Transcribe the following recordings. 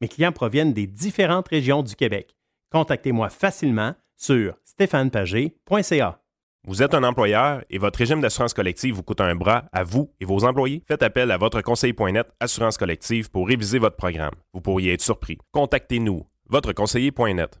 Mes clients proviennent des différentes régions du Québec. Contactez-moi facilement sur stéphanepagé.ca. Vous êtes un employeur et votre régime d'assurance collective vous coûte un bras à vous et vos employés? Faites appel à votre conseiller.net Assurance collective pour réviser votre programme. Vous pourriez être surpris. Contactez-nous, votre conseiller.net.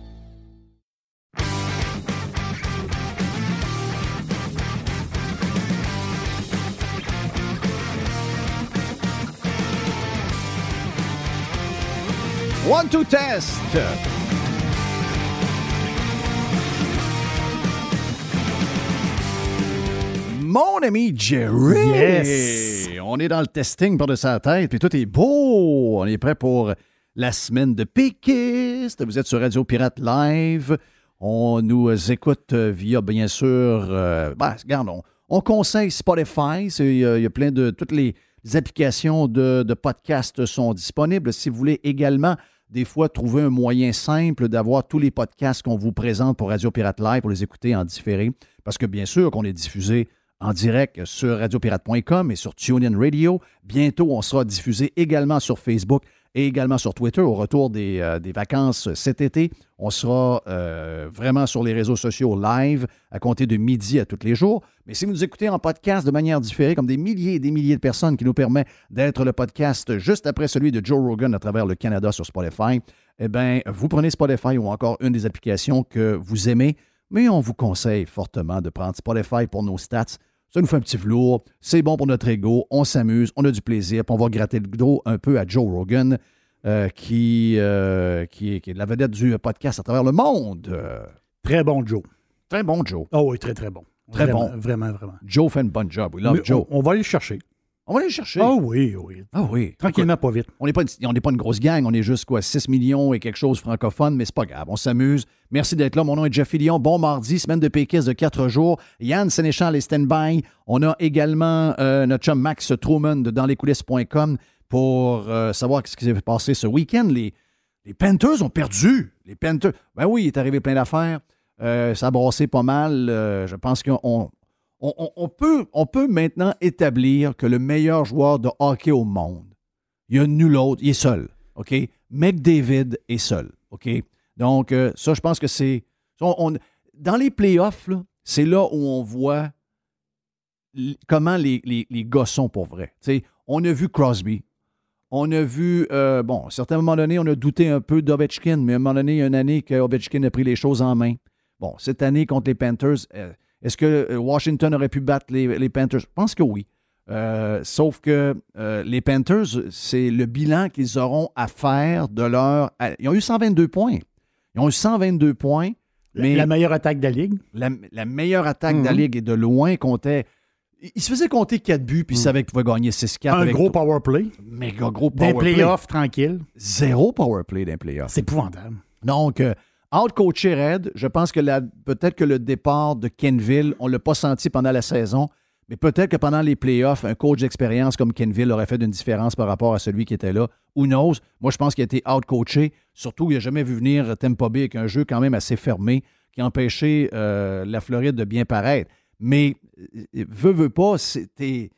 One, two, test! Mon ami Jerry! Yes! On est dans le testing par de sa tête, puis tout est beau. On est prêt pour la semaine de péquiste. Vous êtes sur Radio Pirate Live. On nous écoute via, bien sûr, euh, ben, regarde, on, on conseille Spotify. C'est- Il y, a, il y a plein de... Toutes les applications de, de podcast sont disponibles. Si vous voulez également, des fois, trouver un moyen simple d'avoir tous les podcasts qu'on vous présente pour Radio Pirate Live pour les écouter en différé. Parce que, bien sûr, qu'on est diffusé en direct sur radiopirate.com et sur TuneIn Radio. Bientôt, on sera diffusé également sur Facebook et également sur Twitter au retour des, euh, vacances cet été. On sera euh, vraiment sur les réseaux sociaux live à compter de midi à tous les jours. Mais si vous nous écoutez en podcast de manière différée, comme des milliers et des milliers de personnes qui nous permet d'être le podcast juste après celui de Joe Rogan à travers le Canada sur Spotify, eh bien, vous prenez Spotify ou encore une des applications que vous aimez, mais on vous conseille fortement de prendre Spotify pour nos stats. Ça nous fait un petit velours, c'est bon pour notre ego, on s'amuse, on a du plaisir, puis on va gratter le dos un peu à Joe Rogan, euh, qui, euh, qui, est, qui est la vedette du podcast à travers le monde. Euh, Très bon, Joe. très bon, Joe. Oh oui, très, très bon. Très Vraiment, bon. Vraiment, vraiment. Joe fait une bonne job. We love Mais Joe. On, on va aller le chercher. On, va aller le chercher. Ah oui, oui. Ah oui. Tranquillement, pas vite. On n'est pas, une- on pas une grosse gang, on est juste quoi, 6 millions et quelque chose francophone, mais c'est pas grave, on s'amuse. Merci d'être là. Mon nom est Jeff Fillion. Bon mardi, semaine de péquiste de 4 jours. Yann Sénéchal est stand-by. On a également euh, notre chum Max Truman de danslescoulisses.com pour euh, savoir ce qui s'est passé ce week-end. Les, les Panthers ont perdu. Les Panthers. Ben oui, il est arrivé plein d'affaires. Euh, ça a brassé pas mal. Je pense qu'on on, peut, maintenant établir que le meilleur joueur de hockey au monde, il n'y a nul autre, il est seul. OK? McDavid est seul. OK? Donc, euh, ça, je pense que c'est. dans les playoffs, c'est là où on voit comment les, les, gars sont pour vrai. On a vu Crosby. On a vu, euh, bon, à un certain moment donné, on a douté un peu d'Ovechkin, mais à un moment donné, il y a une année que Ovechkin a pris les choses en main. Bon, cette année contre les Panthers, euh, est-ce que euh, Washington aurait pu battre les, les Panthers? Je pense que oui. Euh, sauf que euh, les Panthers, c'est le bilan qu'ils auront à faire de leur. ils ont eu 122 points. Ils ont eu 122 points. La- Mais La meilleure attaque de la Ligue. la, la meilleure attaque de la Mhm. Ligue et de loin comptait. Il se faisait compter 4 buts, puis il savait qu'il pouvait gagner 6-4. Un gros tout- power play. méga gros Des power play. playoffs tranquilles. Zéro power play d'un playoff. C'est épouvantable. Donc, euh, out-coaché Red, je pense que peut-être que le départ de Kenville, on ne l'a pas senti pendant la saison, Mais peut-être que pendant les playoffs, un coach d'expérience comme Kenville aurait fait une différence par rapport à celui qui était là. Who knows? Moi, je pense qu'il a été out-coaché. Surtout, il n'a jamais vu venir Tampa Bay avec un jeu quand même assez fermé qui a empêché euh, la Floride de bien paraître. Mais, euh, veut, veut pas, c'était.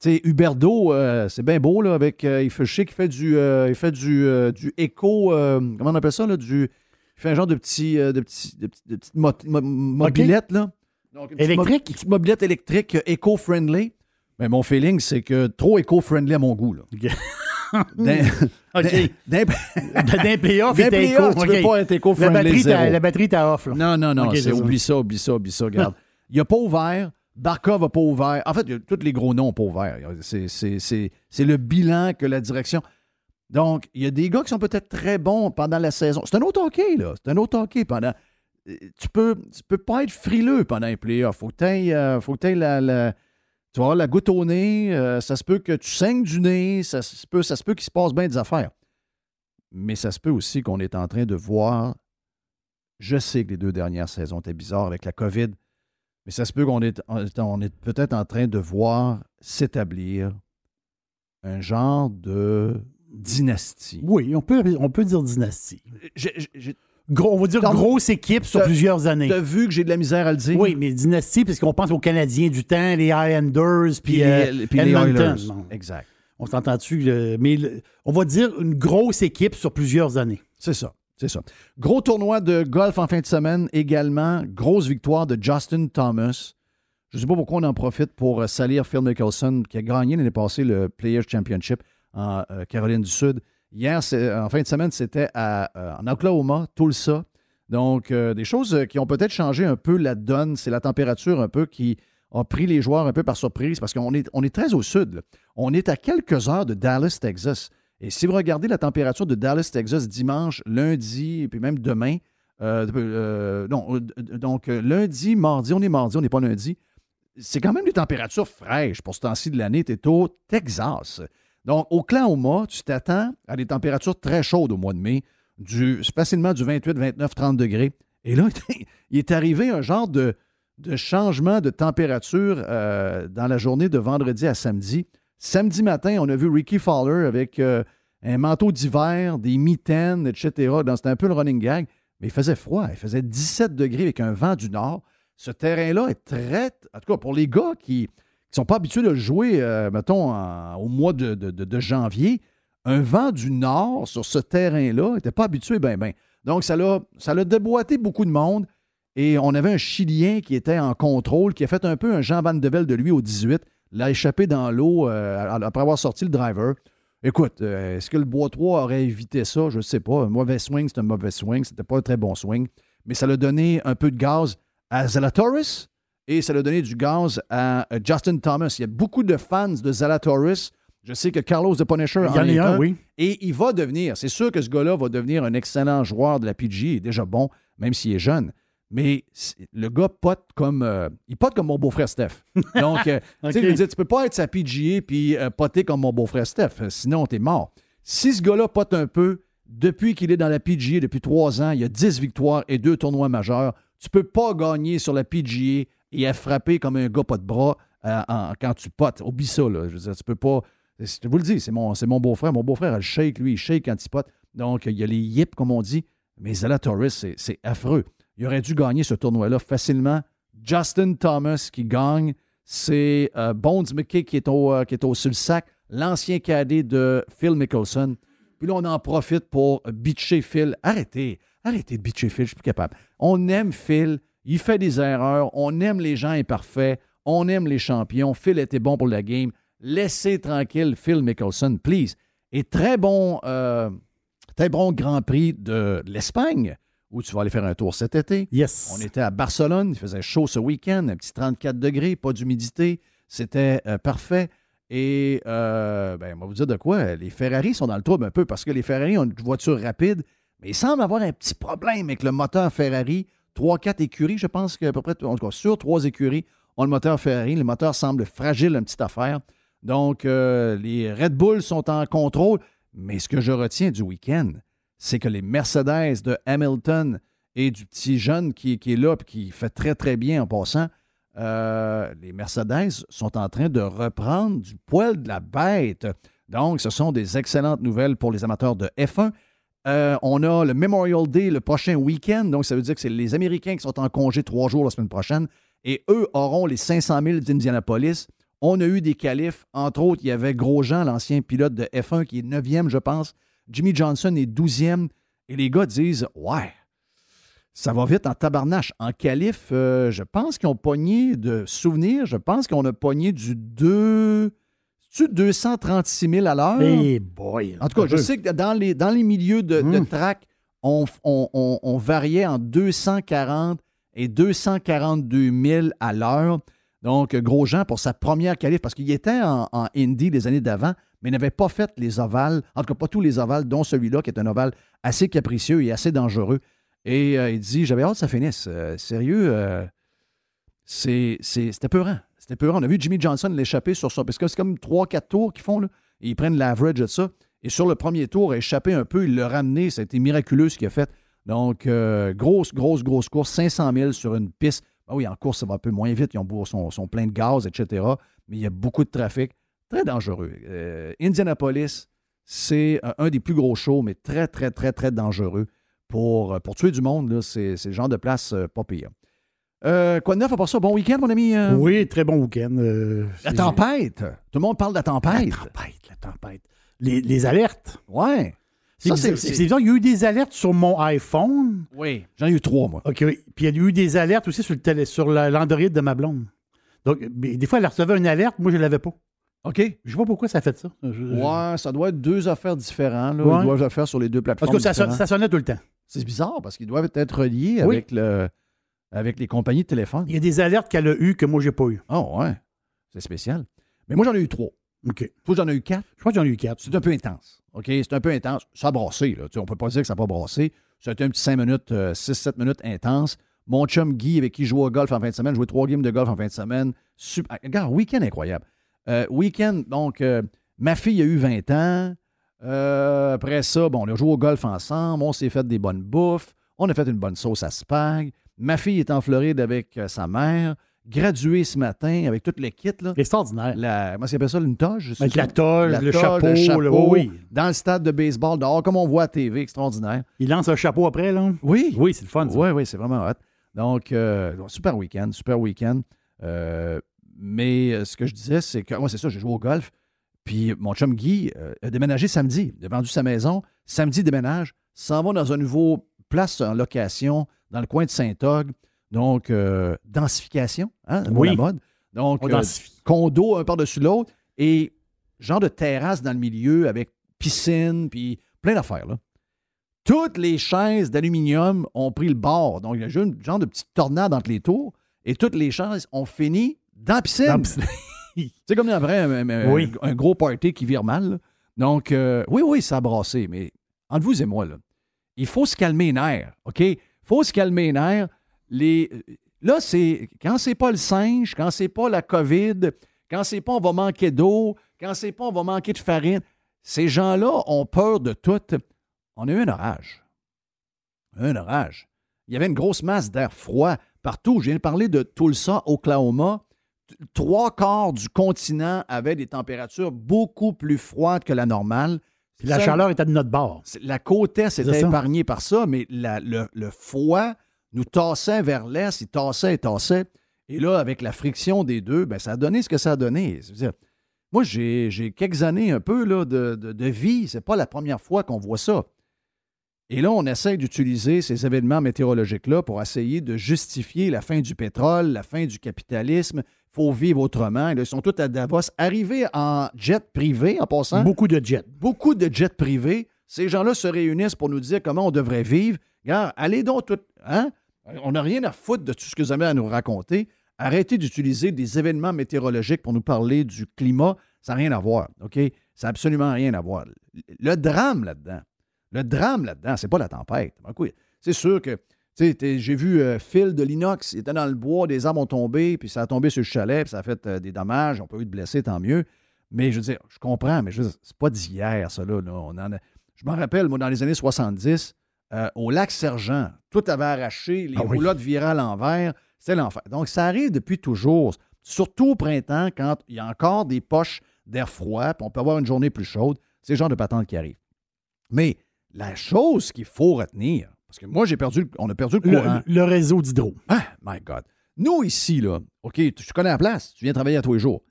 Tu Huberdo, euh, c'est bien beau, là, avec. il fait chier, il fait du. il fait du, du écho. comment on appelle ça, là? Du, il fait un genre de petit. de petit, de, petite mobilette, là. électrique? Mo petite mobilette électrique éco-friendly. Mais mon feeling, c'est que trop éco-friendly à mon goût, là. D'un playoff, D'un playoff, tu peux pas être éco-friendly. La batterie, t'as off. Là. Non, non, non. oublie ça, oublie ça, oublie ça. Regarde. Il n'a pas ouvert. Barkov n'a pas ouvert. En fait, tous les gros noms n'ont pas ouvert. C'est le bilan que la direction. Donc, il y a des gars qui sont peut-être très bons pendant la saison. C'est un autre hockey, là. C'est un autre hockey pendant. Tu peux, tu peux pas être frileux pendant les playoffs. Faut que euh, faut que la, tu vas la goutte au nez. Euh, ça se peut que tu saignes du nez. Ça se peut, peut qu'il se passe bien des affaires. Mais ça se peut aussi qu'on est en train de voir. Je sais que les deux dernières saisons étaient bizarres avec la COVID. Mais ça se peut qu'on est, on est peut-être en train de voir s'établir un genre de dynastie. Oui, on peut, on peut dire dynastie. on va dire grosse équipe sur plusieurs années. Tu as vu que j'ai de la misère à le dire? Oui, mais dynastie, parce qu'on pense aux Canadiens du temps, les Islanders, puis, euh, les Oilers. Exact. On s'entend-tu? mais on va dire une grosse équipe sur plusieurs années. C'est ça. C'est ça. Gros tournoi de golf en fin de semaine également. Grosse victoire de Justin Thomas. Je ne sais pas pourquoi on en profite pour euh, salir Phil Mickelson, qui a gagné l'année passée le Players Championship en euh, Caroline du Sud. Hier, en fin de semaine, c'était euh, en Oklahoma, Tulsa. Donc, des choses qui ont peut-être changé un peu la donne. C'est la température un peu qui a pris les joueurs un peu par surprise parce qu'on est, on est très au sud. On est à quelques heures de Dallas, Texas. Et si vous regardez la température de Dallas, Texas, dimanche, lundi, et puis même demain, euh, euh, euh, donc lundi, mardi, on est mardi, on n'est pas lundi, c'est quand même des températures fraîches pour ce temps-ci de l'année. Tu au Texas. Donc, au Oklahoma, tu t'attends à des températures très chaudes au mois de mai, du, facilement du 28, 29, 30 degrés. Et là, il est arrivé un genre de, changement de température dans la journée de vendredi à samedi. Samedi matin, on a vu Ricky Fowler avec euh, un manteau d'hiver, des mitaines, etc. C'était un peu le running gag. Mais il faisait froid. Il faisait 17 degrés avec un vent du nord. Ce terrain-là est très. En tout cas, pour les gars qui ne sont pas habitués de jouer, euh, mettons, au mois de, janvier, un vent du nord sur ce terrain-là n'était pas habitué, ben, ben. Donc, ça l'a, ça l'a déboîté beaucoup de monde. Et on avait un Chilien qui était en contrôle, qui a fait un peu un Jean Van de de lui au 18 l'a échappé dans l'eau euh, après avoir sorti le driver. Écoute, euh, est-ce que le bois 3 aurait évité ça? Je ne sais pas. Un mauvais swing, c'est un mauvais swing. C'était pas un très bon swing. Mais ça l'a donné un peu de gaz à Zalatoris et ça l'a donné du gaz à euh, Justin Thomas. Il y a beaucoup de fans de Zalatoris. Je sais que Carlos de Punisher en, est un, oui. Et il va devenir, c'est sûr que ce gars-là va devenir un excellent joueur de la PG. Il est déjà bon, même s'il est jeune. Mais le gars pote comme. Euh, il pote comme mon beau-frère Steph. Donc, euh, tu sais, tu peux pas être sa PGA puis euh, poter comme mon beau-frère Steph. Sinon, t'es mort. Si ce gars-là pote un peu, depuis qu'il est dans la PGA depuis trois ans, il y a 10 victoires et deux tournois majeurs. Tu peux pas gagner sur la PGA et à frapper comme un gars pas de bras quand tu potes. Oublie ça, là. Je veux dire, tu peux pas. Je vous le dis, c'est mon, mon beau-frère. Mon beau-frère, elle shake, lui, il shake quand il pote. Donc, il y a les yips, comme on dit. Mais Zalatoris, c'est affreux. Il aurait dû gagner ce tournoi-là facilement. Justin Thomas qui gagne. C'est euh, Bones McKay qui est au, euh, qui est au sur sac, l'ancien cadet de Phil Mickelson. Puis là, on en profite pour bitcher Phil. Arrêtez, arrêtez de bitcher Phil, je suis plus capable. On aime Phil, il fait des erreurs, on aime les gens imparfaits, on aime les champions. Phil était bon pour la game. Laissez tranquille Phil Mickelson, please. Et très bon, euh, très bon Grand Prix de l'Espagne où tu vas aller faire un tour cet été. Yes. On était à Barcelone, il faisait chaud ce week-end, un petit 34 degrés, pas d'humidité. C'était euh, parfait. Et euh, ben, on va vous dire de quoi. Les Ferrari sont dans le trouble un peu parce que les Ferrari ont une voiture rapide, mais ils semblent avoir un petit problème avec le moteur Ferrari. 3-4 écuries, je pense qu'à peu près, en tout cas, sur trois écuries ont le moteur Ferrari. Le moteur semble fragile, une petite affaire. Donc, euh, les Red Bull sont en contrôle. Mais ce que je retiens du week-end, c'est que les Mercedes de Hamilton et du petit jeune qui, est là et qui fait très, très bien en passant, euh, les Mercedes sont en train de reprendre du poil de la bête. Donc, ce sont des excellentes nouvelles pour les amateurs de F1. Euh, on a le Memorial Day le prochain week-end. Donc, ça veut dire que c'est les Américains qui sont en congé trois jours la semaine prochaine. Et eux auront les 500 000 d'Indianapolis. On a eu des qualifs. Entre autres, il y avait Grosjean, l'ancien pilote de F1, qui est 9e, je pense. Jimmy Johnson est 12e. Et les gars disent Ouais, ça va vite en tabarnache. En qualif, euh, je pense qu'ils ont pogné de souvenirs. Je pense qu'on a pogné du 2. 236 000 à l'heure? Hey boy! En tout cas, je sais que dans les, dans les milieux de, de Hmm. track, on, on- on variait en 240 et 242 000 à l'heure. Donc, Grosjean, pour sa première qualif, parce qu'il était en, en Indy les années d'avant, mais n'avait pas fait les ovales, en tout cas pas tous les ovales, dont celui-là, qui est un ovale assez capricieux et assez dangereux. Et euh, il dit J'avais hâte que ça finisse. Euh, sérieux, euh, c'est, c'est, c'était peurant. C'était peurant. On a vu Jimmy Johnson l'échapper sur ça. Parce que c'est comme 3-4 tours qu'ils font. Là. Ils prennent l'average de ça. Et sur le premier tour, échappé un peu. Il l'a ramené. Ça a été miraculeux ce qu'il a fait. Donc, euh, grosse, grosse, grosse course. 500 000 sur une piste. Ah oui, en course, ça va un peu moins vite. Ils ont, sont, pleins de gaz, etc. Mais il y a beaucoup de trafic. Très dangereux. Euh, Indianapolis, c'est un, un des plus gros shows, mais très, très, très, très dangereux. Pour, pour tuer du monde, c'est, le genre de place euh, pas pire. Euh, quoi de neuf à part ça? Bon week-end, mon ami? euh? Oui, très bon week-end. euh, La tempête. Tout le monde parle de la La tempête. tempête, la tempête. Les, les alertes. Ouais. C'est Ça, bizarre, c'est- c'est bizarre, il y a eu des alertes sur mon iPhone. Oui. J'en ai eu trois, moi. OK, oui. Puis il y a eu des alertes aussi sur le télé, sur la- l'Android de ma blonde. Donc, des fois, elle recevait une alerte, moi, je ne l'avais pas. OK. Je sais pas pourquoi ça a fait ça. Je- je- Ouais, ça doit être deux affaires différentes. Là. Ouais. Ils doivent le faire sur les deux Parce plateformes. que ça, ça sonnait tout le temps. C'est bizarre parce qu'ils doivent être reliés Oui. avec, le, avec les compagnies de téléphone. Il y a des alertes qu'elle a eues que moi, j'ai pas eues. Oh, ouais. C'est spécial. Mais moi, j'en ai eu trois. OK. Toi, j'en ai eu quatre. Je crois que j'en ai eu quatre. C'est un peu intense. OK? C'est un peu intense. Ça a brassé, là. Tu sais, on peut pas dire que ça n'a pas brassé. Ça a été un petit 5 minutes, 6-7 minutes intense. Mon chum Guy, avec qui je joue au golf en fin de semaine, joué trois games de golf en fin de semaine. Super. Regarde, week-end incroyable. Euh, week-end, donc, euh, ma fille a eu 20 ans. Euh, après ça, bon, on a joué au golf ensemble. On s'est fait des bonnes bouffes. On a fait une bonne sauce à spag. Ma fille est en Floride avec euh, sa mère. Graduée ce matin avec tout le kit, là. Extraordinaire. La, comment s'appelle ça, une toge? c'est Avec la toge, La le, toge, chapeau, le chapeau, oui. dans le stade de baseball, dehors, comme on voit à TV, extraordinaire. Il lance un chapeau après, là? Oui, Oui, c'est le fun. ça. oui, oui, c'est vraiment hot. Donc, euh, super week-end, super week-end. Euh, mais ce que je disais, c'est que moi, c'est ça, j'ai joué au golf. Puis mon chum Guy euh, a déménagé samedi. Il a vendu sa maison. Samedi, il déménage. S'en va dans un nouveau place en location dans le coin de Saint-Og. Donc, euh, densification, hein, Oui. la mode. Donc, On euh, condo un par-dessus l'autre et genre de terrasse dans le milieu avec piscine, puis plein d'affaires. Là. Toutes les chaises d'aluminium ont pris le bord. Donc, il y a juste un genre de petite tornade entre les tours et toutes les chaises ont fini dans la piscine. Dans la piscine. C'est comme après un, un- Oui. un gros party qui vire mal. là. Donc, euh, oui, oui, ça a brassé, mais entre vous et moi, là, il faut se calmer les nerfs, OK? Il faut se calmer les nerfs. Là, c'est quand c'est pas le singe, quand c'est pas la COVID, quand c'est pas on va manquer d'eau, quand c'est pas on va manquer de farine, ces gens-là ont peur de tout. On a eu un orage. Un orage. Il y avait une grosse masse d'air froid partout. Je viens de parler de Tulsa, Oklahoma. Trois quarts du continent avaient des températures beaucoup plus froides que la normale. Puis la chaleur était de notre bord. La côte est était épargnée par ça, mais la- le, le froid nous tassait vers l'est, il tassait et tassait. Et là, avec la friction des deux, ben, ça a donné ce que ça a donné. Moi, j'ai j'ai quelques années un peu là, de, de, de vie. C'est pas la première fois qu'on voit ça. Et là, on essaie d'utiliser ces événements météorologiques-là pour essayer de justifier la fin du pétrole, la fin du capitalisme. Il faut vivre autrement. Ils sont tous à Davos, arrivés en jet privé en passant Beaucoup de jets. beaucoup de jets privés. Ces gens-là se réunissent pour nous dire comment on devrait vivre. Regarde, allez donc tout. Hein? On n'a rien à foutre de tout ce que vous avez à nous raconter. Arrêtez d'utiliser des événements météorologiques pour nous parler du climat. Ça n'a rien à voir. OK? Ça n'a absolument rien à voir. Le drame là-dedans, le drame là-dedans, c'est pas la tempête. C'est sûr que. Tu sais, t'es- J'ai vu euh, Phil de l'inox, il était dans le bois, des arbres ont tombé, puis ça a tombé sur le chalet, puis ça a fait euh, des dommages, on peut eu de blessés, tant mieux. Mais je veux dire, je comprends, mais je veux dire, c'est pas d'hier, ça, là. là. On en a- Je m'en rappelle, moi, dans les années 70, euh, au lac Sergent, tout avait arraché, les Ah oui. roulottes viraient à l'envers, C'est l'enfer. Donc, ça arrive depuis toujours, surtout au printemps, quand il y a encore des poches d'air froid, puis on peut avoir une journée plus chaude. C'est le genre de patente qui arrive. Mais la chose qu'il faut retenir, parce que moi, j'ai perdu, on a perdu le courant. Le, le réseau d'hydro. Ah, my God. Nous, ici, là, OK, tu connais la place, tu viens travailler à tous les jours.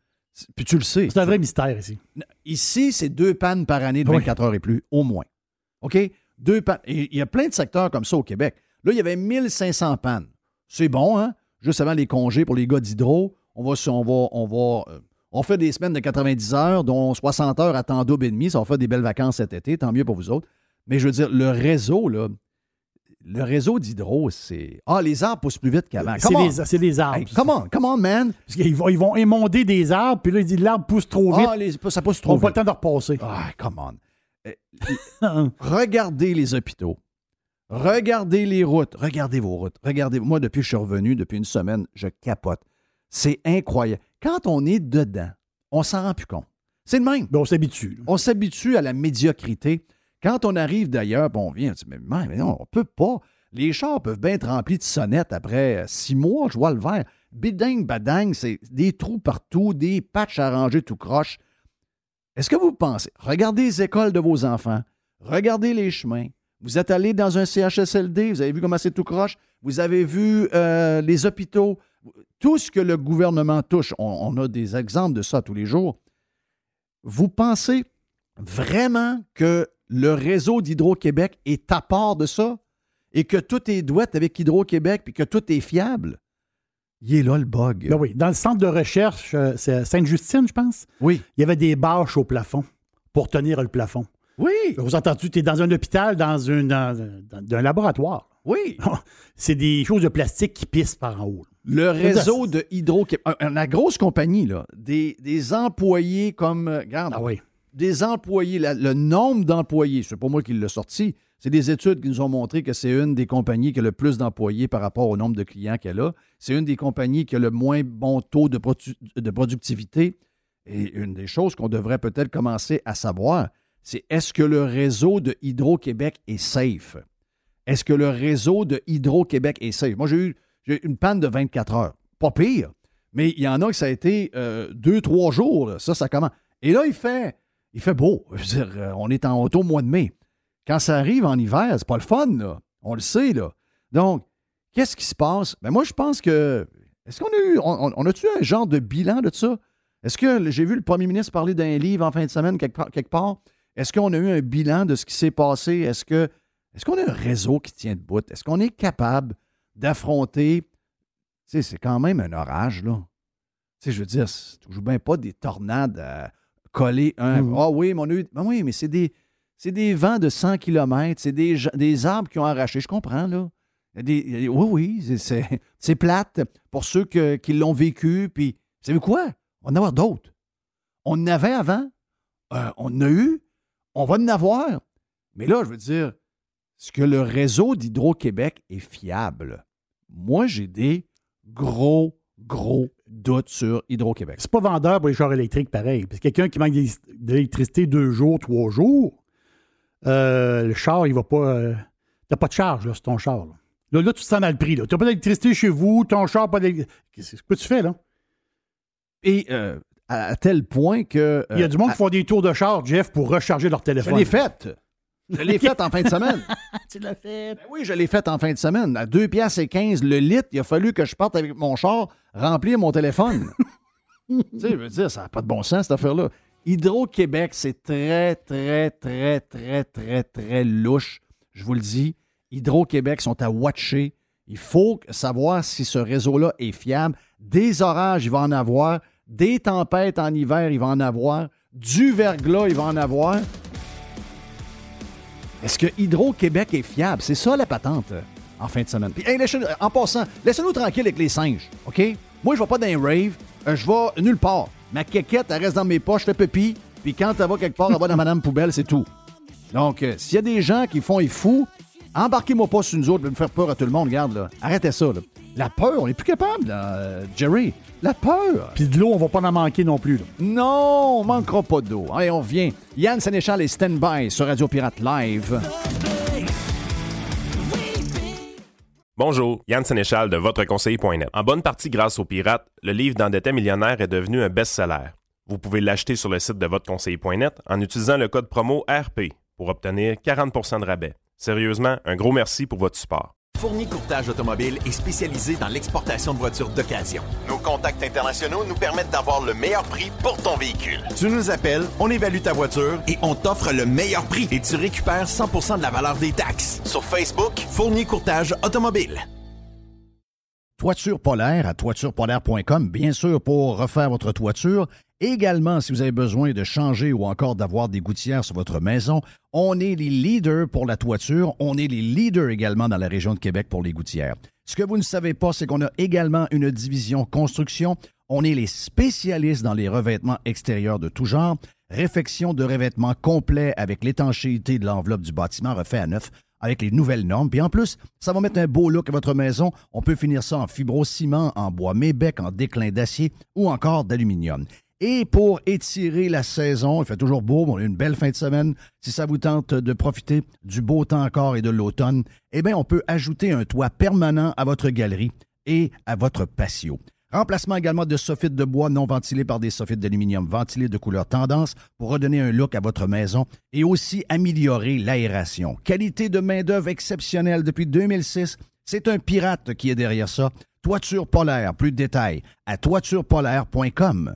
Puis tu le sais. C'est un vrai mystère ici. Ici, c'est deux pannes par année de Oui. 24 heures et plus, au moins. OK? Deux pannes. Et il y a plein de secteurs comme ça au Québec. Là, il y avait 1500 pannes. C'est bon, hein? Juste avant les congés pour les gars d'hydro, on va, on va, on va, euh, on fait des semaines de 90 heures, dont 60 heures à temps double et demi. Ça va faire des belles vacances cet été, tant mieux pour vous autres. Mais je veux dire, le réseau, là, le réseau d'hydro, c'est. Ah, les arbres poussent plus vite qu'avant. C'est on. les, c'est les arbres. Hey, come on, come on, man. Parce qu'ils vont, ils vont émonder des arbres, puis là, ils disent l'arbre pousse trop vite. Ah, les- ça pousse on trop n'a pas le vite. temps de repasser. Ah, come on. Euh, regardez les hôpitaux. Regardez les routes. Regardez vos routes. Regardez. Moi, depuis que je suis revenu, depuis une semaine, je capote. C'est incroyable. Quand on est dedans, on s'en rend plus compte. C'est le même. Ben, on s'habitue. On s'habitue à la médiocrité. Quand on arrive d'ailleurs, on vient, on dit, mais, non, on peut pas. Les chars peuvent bien être remplis de sonnettes après euh, six mois, je vois le vert. Biding, badang, c'est des trous partout, des patchs arrangés tout croche. Est-ce que vous pensez, regardez les écoles de vos enfants, regardez les chemins, vous êtes allé dans un CHSLD, vous avez vu comment c'est tout croche, vous avez vu euh, les hôpitaux, tout ce que le gouvernement touche, on a des exemples de ça tous les jours. Vous pensez vraiment que le réseau d'Hydro-Québec est à part de ça et que tout est douette avec Hydro-Québec puis que tout est fiable? Il est là le bug. Ben oui. Dans le centre de recherche, euh, c'est Sainte-Justine, je pense, Oui. il y avait des bâches au plafond pour tenir le plafond. Oui. Vous entendez, tu es dans un hôpital, dans, une, dans, dans un laboratoire. Oui. C'est des choses de plastique qui pissent par en haut. Le réseau de Hydro-Québec, la grosse compagnie, là, des, des employés comme. euh, Regarde, Ah oui. Des employés, le nombre d'employés, c'est pas moi qui l'ai sorti, c'est des études qui nous ont montré que c'est une des compagnies qui a le plus d'employés par rapport au nombre de clients qu'elle a. C'est une des compagnies qui a le moins bon taux de, de productivité. Et une des choses qu'on devrait peut-être commencer à savoir, c'est est-ce que le réseau de Hydro-Québec est safe? Est-ce que le réseau de Hydro-Québec est safe? Moi, j'ai eu, une panne de 24 heures. Pas pire. Mais il y en a que ça a été euh, deux, trois jours. Ça, ça commence. Et là, il fait, il fait beau. Je veux dire, euh, on est en auto au mois de mai. Quand ça arrive en hiver, c'est pas le fun, là. On le sait, là. Donc, qu'est-ce qui se passe? Ben moi, je pense que. Est-ce qu'on a eu. On, a-tu un genre de bilan de ça? Est-ce que j'ai vu le premier ministre parler d'un livre en fin de semaine quelque part? quelque part? Est-ce qu'on a eu un bilan de ce qui s'est passé? Est-ce que. Est-ce qu'on a un réseau qui tient debout? Est-ce qu'on est capable d'affronter. Tu sais, c'est quand même un orage, là. Tu sais, je veux dire, c'est toujours bien pas des tornades à coller un. Ah Mhm. oui, mais on a eu. Ben oui, mais c'est des. C'est des vents de 100 km, c'est des, arbres qui ont arraché. Je comprends, là. Des- oui, oui, c'est- plate pour ceux que- qui l'ont vécu. Puis, savez-vous quoi? On va en avoir d'autres. On en avait avant, euh, on en a eu, on va en avoir. Mais là, je veux dire, est-ce que le réseau d'Hydro-Québec est fiable? Moi, j'ai des gros, gros doutes sur Hydro-Québec. C'est pas vendeur pour les chars électriques pareil. Parce que quelqu'un qui manque d'éle- d'électricité deux jours, trois jours, euh, le char, il va pas. euh, T'as pas de charge là, sur ton char. Là, là, là, tu te sens mal pris. Tu n'as pas d'électricité chez vous, ton char, pas d'électricité. Qu'est-ce que tu fais, là? Et euh, à, tel point que. Il y a du monde qui font des tours de char, Jeff, pour recharger leur Je téléphone. l'ai faite. Je l'ai faite en fin de semaine. Tu l'as fait. Ben oui, je l'ai faite en fin de semaine. À 2 piastres et 15 le litre, il a fallu que je parte avec mon char remplir mon téléphone. tu sais, je veux dire, ça n'a pas de bon sens, cette affaire-là. Hydro-Québec, c'est très, très, très, très, très, très louche. Je vous le dis. Hydro-Québec sont à watcher. Il faut savoir si ce réseau-là est fiable. Des orages, il va en avoir. Des tempêtes en hiver, il va en avoir. Du verglas, il va en avoir. Est-ce que Hydro-Québec est fiable? C'est ça la patente euh, en fin de semaine. Puis, en passant, laissez-nous tranquille avec les singes, OK? Moi, je vais pas dans un rave, euh, je vais nulle part. Ma quéquette, elle reste dans mes poches, je fais pipi, puis quand elle va quelque part, elle va dans Madame Poubelle, c'est tout. Donc, euh, s'il y a des gens qui font les fous, embarquez-moi pas sur nous autres, me faire peur à tout le monde, regarde. Arrêtez ça, là. La peur, on n'est plus capable, là, euh, Jerry. La peur. Puis de l'eau, on va pas en manquer non plus. là. Non, on manquera pas d'eau. Allez, on revient. Yann Sénéchal est stand-by sur Radio Pirate Live. Bonjour, Yann Sénéchal de VotreConseiller.net. En bonne partie grâce aux pirates, le livre d'endetté millionnaire est devenu un best-seller. Vous pouvez l'acheter sur le site de VotreConseiller.net en utilisant le code promo RP pour obtenir 40% de rabais. Sérieusement, un gros merci pour votre support. Fourni Courtage Automobile est spécialisé dans l'exportation de voitures d'occasion. Nos contacts internationaux nous permettent d'avoir le meilleur prix pour ton véhicule. Tu nous appelles, on évalue ta voiture et on t'offre le meilleur prix et tu récupères 100% de la valeur des taxes. Sur Facebook, Fourni Courtage Automobile. Toiture polaire à toiturepolaire.com, bien sûr, pour refaire votre toiture. Également, si vous avez besoin de changer ou encore d'avoir des gouttières sur votre maison, on est les leaders pour la toiture. On est les leaders également dans la région de Québec pour les gouttières. Ce que vous ne savez pas, c'est qu'on a également une division construction. On est les spécialistes dans les revêtements extérieurs de tout genre. Réfection de revêtements complet avec l'étanchéité de l'enveloppe du bâtiment refait à neuf avec les nouvelles normes. Puis en plus, ça va mettre un beau look à votre maison. On peut finir ça en fibrociment, en bois mébec, en déclin d'acier ou encore d'aluminium. Et pour étirer la saison, il fait toujours beau, on a une belle fin de semaine. Si ça vous tente de profiter du beau temps encore et de l'automne, eh bien, on peut ajouter un toit permanent à votre galerie et à votre patio. Remplacement également de soffites de bois non ventilés par des soffites d'aluminium ventilés de couleur tendance pour redonner un look à votre maison et aussi améliorer l'aération. Qualité de main-d'œuvre exceptionnelle depuis 2006. C'est un pirate qui est derrière ça. Toiture polaire, plus de détails à toiturepolaire.com.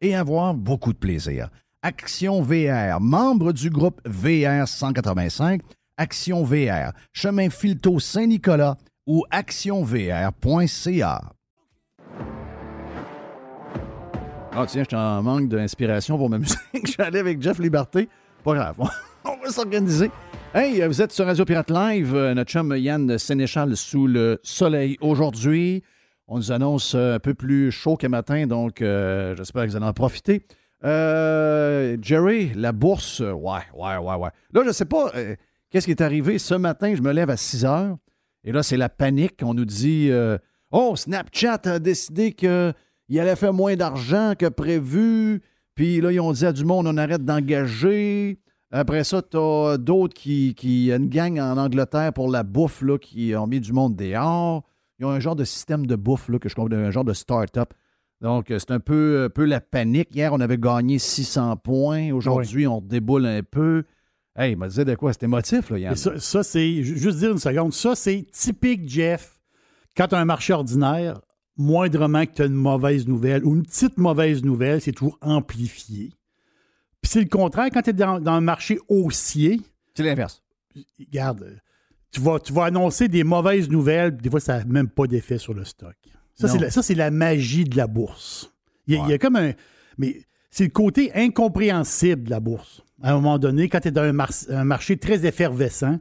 et avoir beaucoup de plaisir. Action VR, membre du groupe VR 185, Action VR, chemin Filto Saint-Nicolas ou actionvr.ca. Ah tiens, je en manque d'inspiration pour ma musique. J'allais avec Jeff Liberté. Pas grave, on va s'organiser. Hey, vous êtes sur Radio Pirate Live, euh, notre chum Yann Sénéchal sous le soleil aujourd'hui. On nous annonce euh, un peu plus chaud qu'un matin, donc euh, j'espère que vous allez en profiter. Jerry, la bourse, ouais, ouais, ouais, ouais. Là, je ne sais pas qu'est-ce qui est arrivé? Ce matin, je me lève à 6 heures. Et là, c'est la panique. On nous dit Oh, Snapchat a décidé qu'il allait faire moins d'argent que prévu. Puis là, ils ont dit à du monde on arrête d'engager. Après ça, tu as d'autres qui, qui. Une gang en Angleterre pour la bouffe là, qui ont mis du monde dehors. Ils ont un genre de système de bouffe là, que je comprends, un genre de start-up. Donc, euh, c'est un peu, un peu la panique. Hier, on avait gagné 600 points. Aujourd'hui, on déboule un peu. Hey, il m'a dit de quoi? C'était émotif, là, Yann. Ça, ça c'est, juste dire une seconde, ça, c'est typique, Jeff. Quand tu as un marché ordinaire, moindrement que tu as une mauvaise nouvelle ou une petite mauvaise nouvelle, c'est toujours amplifié. Puis c'est le contraire, quand tu es dans, dans un marché haussier. C'est l'inverse. Regarde, tu vas, tu vas annoncer des mauvaises nouvelles, des fois, ça n'a même pas d'effet sur le stock. Ça, c'est la, ça, c'est la magie de la bourse. Il y, a, comme un. Mais c'est le côté incompréhensible de la bourse. À un moment donné, quand tu es dans un, marché très effervescent,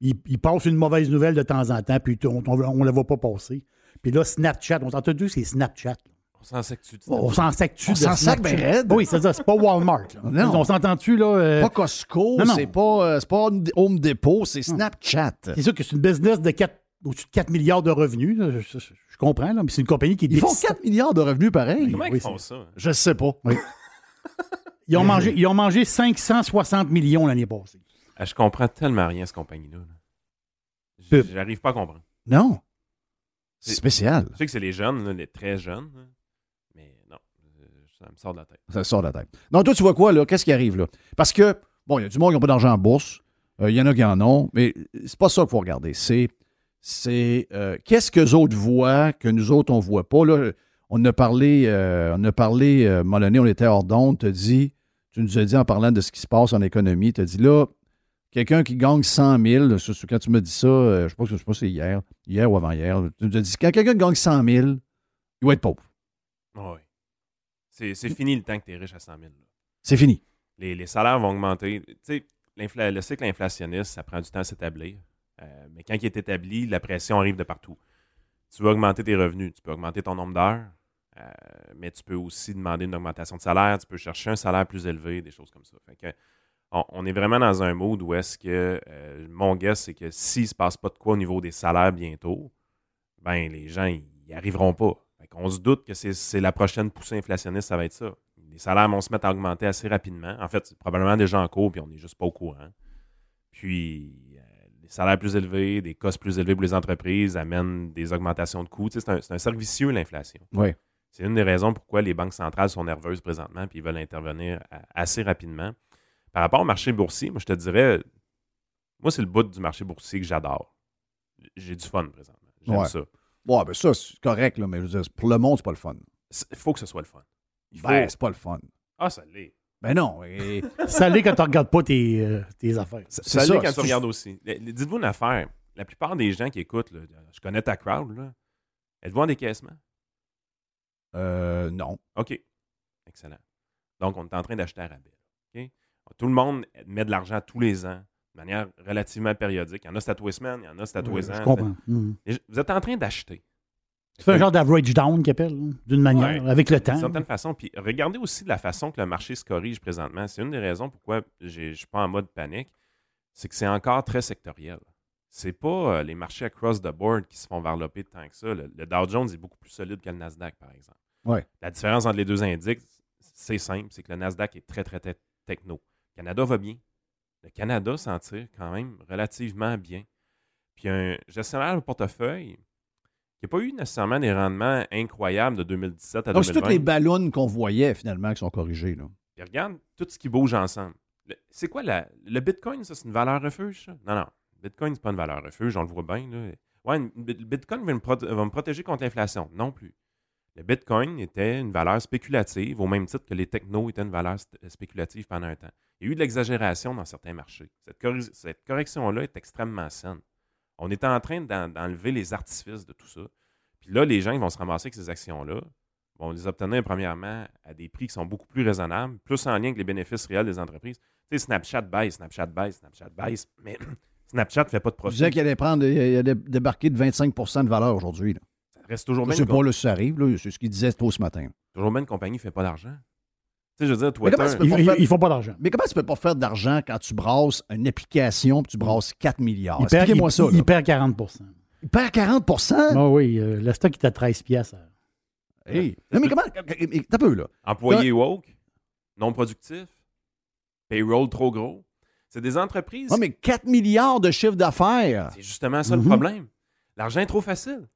il, passe une mauvaise nouvelle de temps en temps, puis on ne la voit pas passer. Puis là, Snapchat, on s'entend entendu, c'est Snapchat. S'en sac-tu On s'en sac-tu On s'en sac raide. Oui, c'est ça. C'est pas Walmart. Non. On s'entend-tu, là? Euh, pas Costco, c'est pas, euh, pas Home Depot, c'est Snapchat. C'est sûr que c'est une business de 4, au-dessus de 4 milliards de revenus. Je, comprends, là, mais c'est une compagnie qui... Ils font 4 milliards de revenus, pareil. Comment ils font ça? Je sais pas. ils, ont mangé, ils ont mangé 560 millions l'année passée. Ah, je comprends tellement rien, cette compagnie-là. J'arrive pas à comprendre. Non. C'est spécial. Je sais que c'est les jeunes, les très jeunes me sort de la tête. Ça sort de la tête. Donc, toi, tu vois quoi, là? Qu'est-ce qui arrive, là? Parce que, bon, il y a du monde qui n'a pas d'argent en bourse. Euh, il y en a qui en ont, mais c'est pas ça qu'il faut regarder. C'est, c'est euh, qu'est-ce que les autres voient que nous autres, on ne voit pas? Là, on a parlé, euh, on a parlé, donné, on était hors d'onde, tu dit, tu nous as dit en parlant de ce qui se passe en économie, tu as dit là, quelqu'un qui gagne 100 000, quand tu me dis ça, je pense que sais pas c'est hier, hier ou avant-hier, tu nous as dit, quand quelqu'un gagne 100 000, il va être pauvre. Oui. C'est fini le temps que tu es riche à 100 000. C'est fini. Les, salaires vont augmenter. Tu sais, le cycle inflationniste, ça prend du temps à s'établir. Euh, mais quand il est établi, la pression arrive de partout. Tu veux augmenter tes revenus, tu peux augmenter ton nombre d'heures, euh, mais tu peux aussi demander une augmentation de salaire, tu peux chercher un salaire plus élevé, des choses comme ça. Fait que, on, est vraiment dans un mode où est-ce que euh, mon guess, c'est que s'il ne se passe pas de quoi au niveau des salaires bientôt, ben les gens, n'y arriveront pas. On se doute que c'est la prochaine poussée inflationniste, ça va être ça. Les salaires vont se mettre à augmenter assez rapidement. En fait, c'est probablement déjà en cours, puis on n'est juste pas au courant. Puis, euh, les salaires plus élevés, des costs plus élevés pour les entreprises amènent des augmentations de coûts. c'est un, un cercle vicieux, l'inflation. Oui. C'est une des raisons pourquoi les banques centrales sont nerveuses présentement, puis ils veulent intervenir assez rapidement. Par rapport au marché boursier, moi, je te dirais, moi, c'est le bout du marché boursier que j'adore. J'ai du fun présentement. J'aime ça. Ouais, ben ça, c'est correct, là, mais pour le monde, c'est pas le fun. Il faut que ce soit le fun. Ben, c'est pas le fun. Ah, ça l'est. Ben non. ça l'est quand tu regardes pas tes, euh, tes affaires. Ça, l'est quand tu regardes aussi. Dites-vous une affaire. La plupart des gens qui écoutent, je connais ta crowd, là. Êtes-vous en décaissement? Euh, non. OK. Excellent. Donc, on est en train d'acheter à rabais. OK? Tout le monde met de l'argent tous les ans, de manière relativement périodique. Il y en a c'est les semaines, il y en a c'est les ans. Je comprends. Mhm. Vous êtes en train d'acheter. Tu fais un genre d'average down qu'ils appelle, d'une manière, avec le temps. D'une certaine façon. Puis regardez aussi la façon que le marché se corrige présentement. C'est une des raisons pourquoi je ne suis pas en mode panique. C'est que c'est encore très sectoriel. C'est pas euh, les marchés across the board qui se font varloper tant que ça. Le, Dow Jones est beaucoup plus solide que le Nasdaq, par exemple. Ouais. La différence entre les deux indices, c'est simple, c'est que le Nasdaq est très, très, très techno. Le Canada va bien. Le Canada s'en tire quand même relativement bien. Puis un gestionnaire de portefeuille qui n'a pas eu nécessairement des rendements incroyables de 2017 à Donc, 2020. C'est toutes les ballons qu'on voyait finalement qui sont corrigés. Là. Puis regarde tout ce qui bouge ensemble. C'est quoi la, le Bitcoin, ça, c'est une valeur refuge, ça? Non, non. Bitcoin, c'est pas une valeur refuge, on le voit bien. Là. Ouais, le Bitcoin va me, protéger contre l'inflation. Non plus. Le Bitcoin était une valeur spéculative, au même titre que les technos étaient une valeur spéculative pendant un temps. Il y a eu de l'exagération dans certains marchés. Cette, correction-là est extrêmement saine. On est en train d'enlever les artifices de tout ça. Puis là, les gens vont se ramasser avec ces actions-là vont les obtenir premièrement à des prix qui sont beaucoup plus raisonnables, plus en lien avec les bénéfices réels des entreprises. Tu sais, Snapchat baisse, Snapchat baisse, Snapchat baisse, mais Snapchat ne fait pas de profit. Je disais qu'il allait allait débarquer de 25% de valeur aujourd'hui. Reste toujours. Je sais pas là, si ça arrive, c'est ce qu'il disait tôt ce matin. Toujours bien une compagnie ne fait pas d'argent. Tu sais, je veux dire, Twitter. Ils, ne font pas d'argent. Mais comment tu peux pas faire d'argent quand tu brasses une application et tu brasses 4 milliards? Expliquez-moi ça. Il, perd 40% Il perd 40 Ah oui, euh, le stock est à 13 piastres. Hey. Non, mais comment? T'as peu, là. Employé woke, non productif, payroll trop gros. C'est des entreprises. Non, mais 4 milliards de chiffre d'affaires. C'est justement ça le mhm. problème. L'argent est trop facile.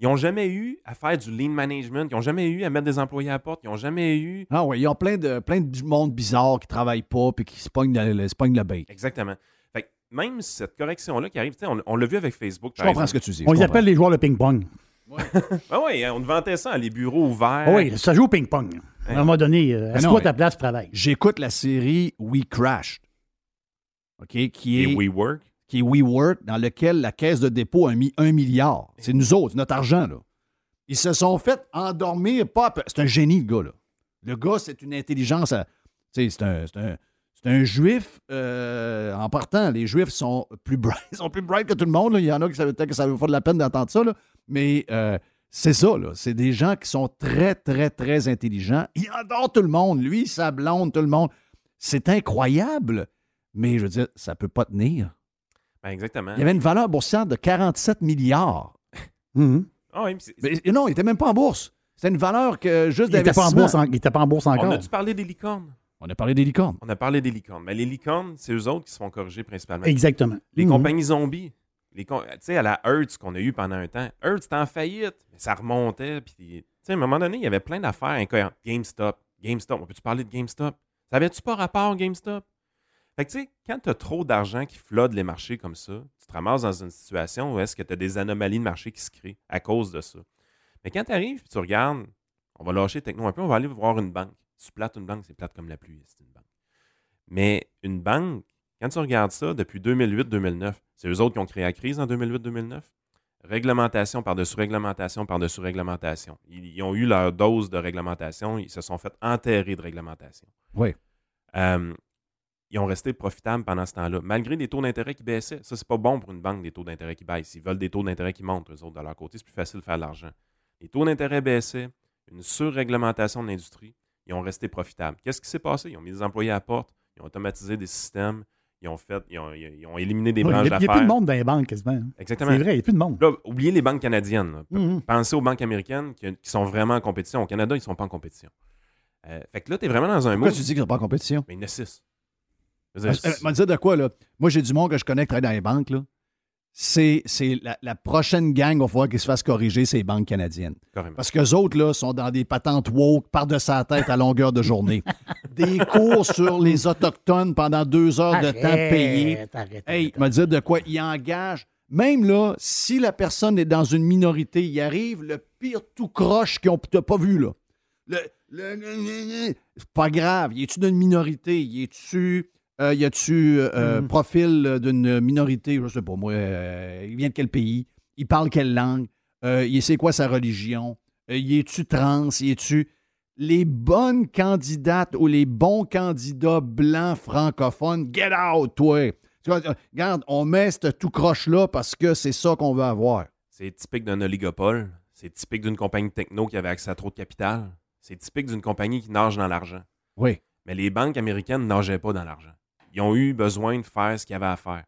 Ils n'ont jamais eu à faire du lean management. Ils n'ont jamais eu à mettre des employés à la porte. Ils n'ont jamais eu. Ah oui, ils ont plein de, plein de monde bizarre qui ne travaille pas et qui se pognent le, bain. Exactement. Fait même cette correction-là qui arrive, on, on l'a vu avec Facebook. Je comprends ce que tu dis. On les appelle les joueurs de ping-pong. Oui, ouais, hein, on vantait ça, les bureaux ouverts. Oui, ça joue au ping-pong. À un moment donné, euh, est-ce que ta place travaille? J'écoute la série We Crashed. OK, qui est. Et WeWork qui est WeWork, dans lequel la caisse de dépôt a mis un milliard. C'est nous autres, notre argent, là. Ils se sont fait endormir. Pas C'est un génie, le gars, là. Le gars, c'est une intelligence. C'est un, un, juif euh, en partant. Les juifs sont plus bright, sont plus bright que tout le monde. Il y en a qui ça, que ça vaut de la peine d'entendre ça. Là. Mais euh, c'est ça, là. C'est des gens qui sont très, très, très intelligents. Ils adorent tout le monde. Lui, sa blonde, tout le monde. C'est incroyable. Mais je veux dire, ça ne peut pas tenir. Ben, exactement. Il y avait une valeur boursière de 47 milliards. Mhm. Ah mais, non, il n'était même pas en bourse. C'était une valeur que juste d'investissement. Il n'était pas, en bourse encore. On a-tu parlé des licornes? On a parlé des licornes. On a parlé des licornes. Mais les licornes, c'est eux autres qui se font corriger principalement. Exactement. Les mhm. compagnies zombies. Tu sais, à la Hertz qu'on a eu pendant un temps. Hertz était en faillite, mais ça remontait. Puis, à un moment donné, il y avait plein d'affaires incohérentes. GameStop. GameStop. On peut-tu parler de GameStop? Ça avait-tu pas rapport GameStop? Fait que, tu sais, quand tu as trop d'argent qui flotte les marchés comme ça, tu te ramasses dans une situation où est-ce que tu as des anomalies de marché qui se créent à cause de ça. Mais quand tu arrives et tu regardes, on va lâcher techno un peu, on va aller voir une banque. tu plates une banque, c'est plate comme la pluie, c'est une banque. Mais une banque, quand tu regardes ça, depuis 2008-2009, c'est eux autres qui ont créé la crise en 2008-2009. Réglementation par-dessus réglementation par-dessus réglementation. Ils, ont eu leur dose de réglementation, ils se sont fait enterrer de réglementation. Oui. Euh, ils ont resté profitables pendant ce temps-là, malgré des taux d'intérêt qui baissaient. Ça, c'est pas bon pour une banque, des taux d'intérêt qui baissent. Ils veulent des taux d'intérêt qui montent, eux autres, de leur côté. C'est plus facile de faire de l'argent. Les taux d'intérêt baissaient, une surréglementation de l'industrie, ils ont resté profitables. Qu'est-ce qui s'est passé? Ils ont mis des employés à la porte, ils ont automatisé des systèmes, ils ont fait, ils ont, ils ont éliminé des branches d'affaires. Il n'y a, plus de monde dans les banques quasiment. Exactement. C'est vrai, il n'y a plus de monde. Là, oubliez les banques canadiennes. Mhm. Pensez aux banques américaines qui, qui, sont vraiment en compétition. Au Canada, ils ne sont pas en compétition. Euh, fait que là, tu es vraiment dans un Pourquoi mot. tu dis qu'ils ne sont pas en compétition? Mais il y en a six. Je dire, vais te dire de quoi, là? Moi, j'ai du monde que je connais qui travaille dans les banques, là. C'est c'est la, la prochaine gang, il va falloir qu'ils se fassent corriger, c'est les banques canadiennes. carrément. Parce qu'eux autres, là, sont dans des patentes woke par de sa tête à longueur de journée. des cours sur les Autochtones pendant deux heures de temps payés. Hey, me dire de quoi? Ils engagent. Même là, si la personne est dans une minorité, il arrive le pire tout croche qu'on t'a pas vu, là. Le, le- le- le- le- c'est pas grave. Y es-tu d'une minorité? Y es-tu. Euh, y a-tu euh, Mm. profil d'une minorité? Je sais pas, moi. euh, il vient de quel pays? Il parle quelle langue? Euh, il sait quoi sa religion? Euh, y es-tu trans? Y es-tu. Les bonnes candidates ou les bons candidats blancs francophones, get out, toi! Tu vois, euh, regarde, on met ce tout croche-là parce que c'est ça qu'on veut avoir. C'est typique d'un oligopole. C'est typique d'une compagnie techno qui avait accès à trop de capital. C'est typique d'une compagnie qui nage dans l'argent. Oui. Mais les banques américaines ne nageaient pas dans l'argent. Ils ont eu besoin de faire ce qu'ils avaient à faire.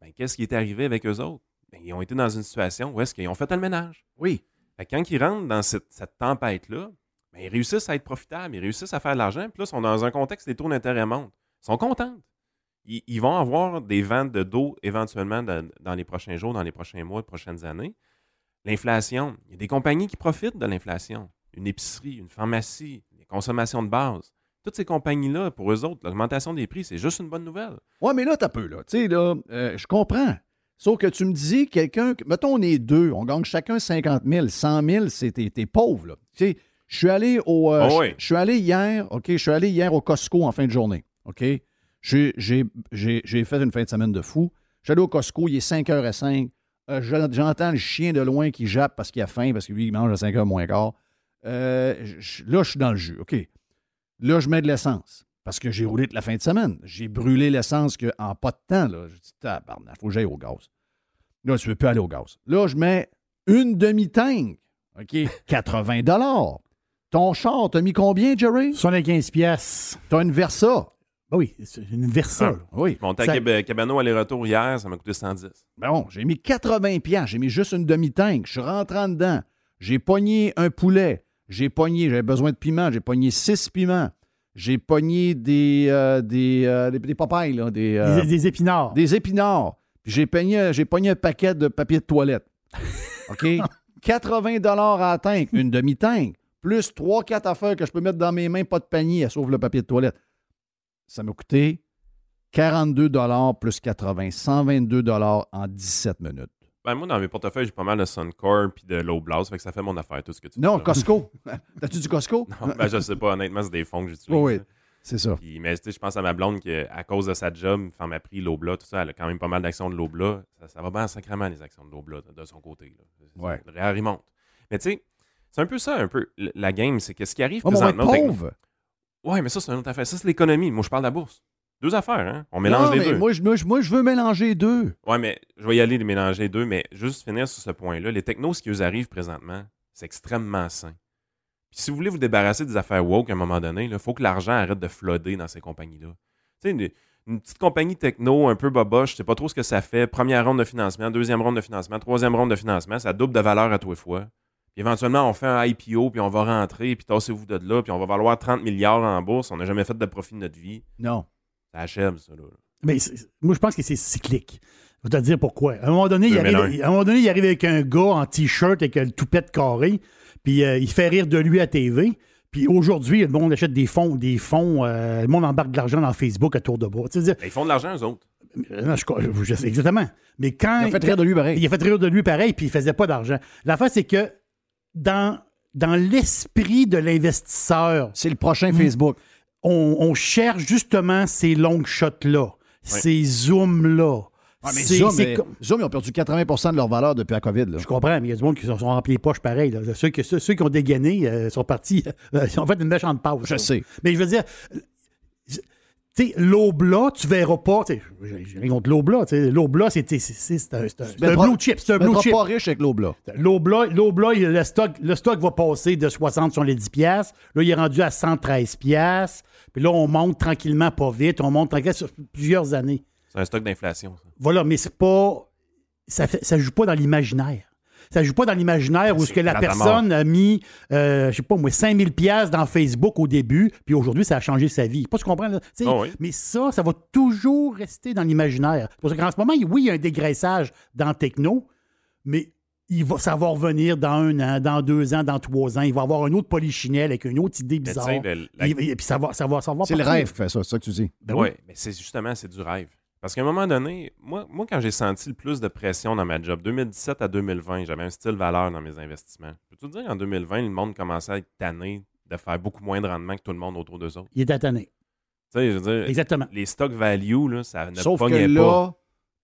Ben, qu'est-ce qui est arrivé avec eux autres? Ben, ils ont été dans une situation où est-ce qu'ils ont fait le ménage. Oui. Fait que quand ils rentrent dans cette, cette tempête-là, ben, ils réussissent à être profitables, ils réussissent à faire de l'argent, puis là, ils sont dans un contexte où les taux d'intérêt montent. Ils sont contents. Ils, ils vont avoir des ventes de dos éventuellement dans, dans les prochains jours, dans les prochains mois, les prochaines années. L'inflation, il y a des compagnies qui profitent de l'inflation. Une épicerie, une pharmacie, des consommations de base. Toutes ces compagnies-là, pour eux autres, l'augmentation des prix, c'est juste une bonne nouvelle. Ouais, mais là, t'as peu, là. Tu sais, là, euh, je comprends. Sauf que tu me dis, quelqu'un, que- mettons, on est deux, on gagne chacun 50 000, 100 000, c'est t'es, pauvre, là. Tu sais, je suis allé au. euh, Ah je- oui. Je suis allé hier, OK, je suis allé hier au Costco en fin de journée, OK? J'ai, j'ai, j'ai, j'ai fait une fin de semaine de fou. Je suis allé au Costco, il est 5h05. Euh, je- j'entends le chien de loin qui jappe parce qu'il a faim, parce que lui, il mange à 5h moins quart. Euh, là, je suis dans le jus, OK? Là, je mets de l'essence. Parce que j'ai roulé toute la fin de semaine. J'ai brûlé l'essence que, en pas de temps. Là. Je dis, tabarnak, faut que j'aille au gaz. Là, tu ne veux plus aller au gaz. Là, je mets une demi-tank. OK? 80 Ton char, t'as mis combien, Jerry? 75 pièces. T'as une Versa. Ah oui, une Versa. là. Oui. Monté à Ça- Cab- Cabano aller-retour hier, ça m'a coûté 110. Ben Bon, j'ai mis 80 piastres. J'ai mis juste une demi-tank. Je suis rentré en dedans. J'ai pogné un poulet. J'ai pogné, j'avais besoin de piment. J'ai pogné six piments. J'ai pogné des, euh, des, euh, des, des papayes, là, des, euh, Des, des épinards. des épinards. Puis j'ai pogné, j'ai pogné un paquet de papier de toilette. OK? 80 à tank, une demi-tank, plus 3-4 affaires que je peux mettre dans mes mains, pas de panier, sauf le papier de toilette. Ça m'a coûté 42 plus 80, 122 en 17 minutes. Ben, moi, dans mes portefeuilles, j'ai pas mal de Suncore puis de Low Blast, fait que ça fait mon affaire, tout ce que tu Non. Costco. T'as-tu du Costco? Non, ben, je sais pas, honnêtement, c'est des fonds que j'utilise. Oui, oui. C'est ça. Puis, mais tu sais, je pense à ma blonde qui, à cause de sa job, Femme a pris Lobla, tout ça, elle a quand même pas mal d'actions de Lobla. Ça, ça va bien sacrément, les actions de Lobla, de, de son côté. Là. Ouais. Le REER, il monte. Mais tu sais, c'est un peu ça, un peu, la game, c'est que ce qui arrive Oh, mais on va être présentement... techni- pauvre. Ouais, mais ça, c'est une autre affaire. Ça, c'est l'économie. Moi, je parle de la bourse. Deux affaires, hein? On mélange Non, les mais deux. Moi, je, moi, je- moi, je veux mélanger deux. Ouais, mais je vais y aller de mélanger les deux, mais juste finir sur ce point-là. Les technos, ce qui vous arrive présentement, c'est extrêmement sain. Puis si vous voulez vous débarrasser des affaires woke à un moment donné, il faut que l'argent arrête de flooder dans ces compagnies-là. Tu sais, une, une petite compagnie techno un peu boboche, je sais pas trop ce que ça fait. Première ronde de financement, deuxième ronde de financement, troisième ronde de financement, ça double de valeur à tous les fois. Puis éventuellement, on fait un IPO, puis on va rentrer, puis tassez-vous de là, puis on va valoir 30 milliards en bourse. On n'a jamais fait de profit de notre vie. Non. Ça achève, ça. Là. Mais moi, je pense que c'est cyclique. Je vais te dire pourquoi. À un moment donné, il arrive, mélange. à un moment donné, il arrive avec un gars en T-shirt avec le toupette carré, puis euh, il fait rire de lui à TV. Puis aujourd'hui, le monde achète des fonds, des fonds, euh, le monde embarque de l'argent dans Facebook à tour de bras. Tu sais, dire, ils font de l'argent, eux autres. euh, non, je, je sais exactement. Mais quand. Il a fait rire de lui pareil. Il a fait rire de lui pareil, puis il faisait pas d'argent. L'affaire, c'est que dans, dans l'esprit de l'investisseur, C'est le prochain Mm. Facebook. On, on cherche justement ces long shots-là, ces zooms-là. Ouais, mais Zoom, mais Zoom, ils ont perdu 80% de leur valeur depuis la COVID. Là. Je comprends, mais il y a du monde qui se sont remplis les poches pareil. là. Ceux, qui, ceux, ceux qui ont dégainé euh, sont partis, euh, ils ont fait une méchante pause. Je là. sais. Mais je veux dire, sais, l'Obla, tu verras pas. tu sais, J'ai rien contre l'Obla. L'Obla, c'est c'est- c'est- c'est un, un- c'est un mettras- blue chip. C'est un Tu blue chip. pas riche avec l'Obla. L'Obla, le stock, le stock va passer de 60 sur les 10 piastres. Là, il est rendu à 113 piastres. Puis là, on monte tranquillement, pas vite. On monte tranquillement sur plusieurs années. C'est un stock d'inflation. ça. Voilà, mais c'est pas. Ça ne ça joue pas dans l'imaginaire. Ça joue pas dans l'imaginaire où ce que la personne a mis, euh, je sais pas moi, 5000 pièces dans Facebook au début, puis aujourd'hui, ça a changé sa vie. Pas ce qu'on comprend, Ah oui. Mais ça, ça va toujours rester dans l'imaginaire. Parce qu'en ce moment, oui, il y a un dégraissage dans le techno, mais il va, ça va revenir dans un an, dans deux ans, dans trois ans. Il va y avoir un autre polichinelle avec une autre idée bizarre. sais, le- la- Et, et puis ça va, ça va, ça va C'est le rêve qui fait ça, c'est ça que tu dis. Ben oui, oui. mais c'est justement, c'est du rêve. Parce qu'à un moment donné, moi, moi quand j'ai senti le plus de pression dans ma job, 2017 à 2020, j'avais un style valeur dans mes investissements. Peux-tu te dire, en 2020, le monde commençait à être tanné de faire beaucoup moins de rendement que tout le monde autour d'eux autres? Il est tanné. Tu sais, je veux dire, Exactement. les stocks value, là, ça ne Sauf que pognait pas. là,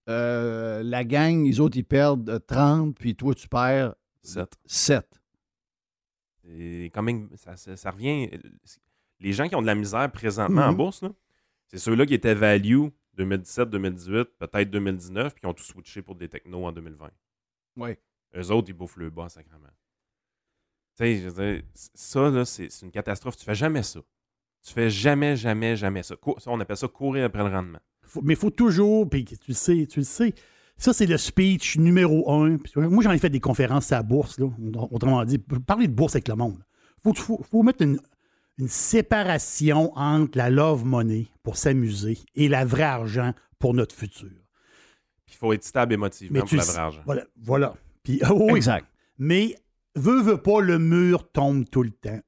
euh, la gang, les autres, ils perdent euh, 30, puis toi, tu perds Sept. 7. C'est quand même, ça, ça- ça revient. Les gens qui ont de la misère présentement en Mhm. bourse, là, c'est ceux-là qui étaient value 2017, 2018, peut-être 2019, puis qui ont tout switché pour des technos en 2020. Oui. Eux autres, ils bouffent le bas sacrément. Tu sais, je veux dire, ça, là, c'est une catastrophe. Tu fais jamais ça. Tu fais jamais, jamais, jamais ça. Ça, on appelle ça courir après le rendement. Faut- mais il faut toujours, puis tu le sais, tu le sais. Ça, c'est le speech numéro un. Puis, moi, j'en ai fait des conférences à la bourse, là. Autrement dit, parler de bourse avec le monde. Il faut, faut- faut mettre une, une séparation entre la love money pour s'amuser et la vraie argent pour notre futur. Puis il faut être stable émotivement Mais pour la vraie argent. Voilà. voilà. Puis, oui, Exact. mais veut, veut pas, le mur tombe tout le temps.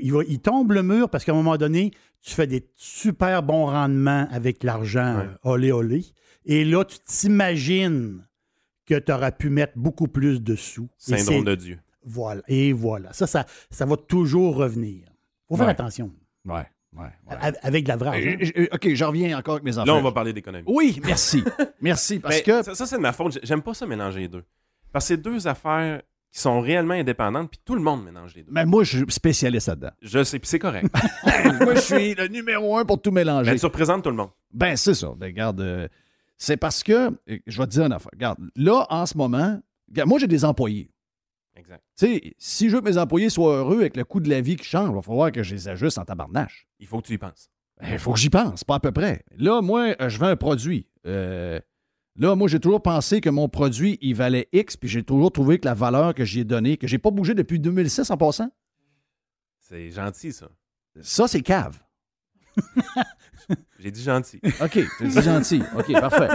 Il, va- il tombe le mur parce qu'à un moment donné, tu fais des super bons rendements avec l'argent Ouais. euh, olé olé. Et là, tu t'imagines que tu aurais pu mettre beaucoup plus de sous. Syndrome de Dieu. Voilà. Et voilà. Ça, ça, ça va toujours revenir. Faut faire Ouais. attention. Ouais, ouais, Avec de la vraie. Euh, OK, je reviens encore avec mes enfants. Là, on va parler d'économie. Oui, merci. merci, parce Mais que... Ça, ça, c'est de ma faute. J'aime pas ça mélanger les deux. Parce que c'est deux affaires qui sont réellement indépendantes, puis tout le monde mélange les deux. Mais moi, je suis spécialiste là-dedans. Je sais, puis c'est correct. moi, je suis le numéro un pour tout mélanger. Mais tu représentes tout le monde. Ben, c'est ça. Ben, regarde, euh, c'est parce que, euh, je vais te dire une affaire. Regarde, là, en ce moment, regarde, moi, j'ai des employés. Exact. Tu sais, si je veux que mes employés soient heureux avec le coût de la vie qui change, il va falloir que je les ajuste en tabarnache. Il faut que tu y penses. Il faut que j'y pense, pas à peu près. Là, moi, euh, je vends un produit. Euh, là, moi, j'ai toujours pensé que mon produit, il valait X, puis j'ai toujours trouvé que la valeur que j'y ai donnée, que j'ai pas bougé depuis 2006 en passant, C'est gentil, ça. ça, c'est cave. J'ai dit gentil. OK, c'est gentil. OK, parfait.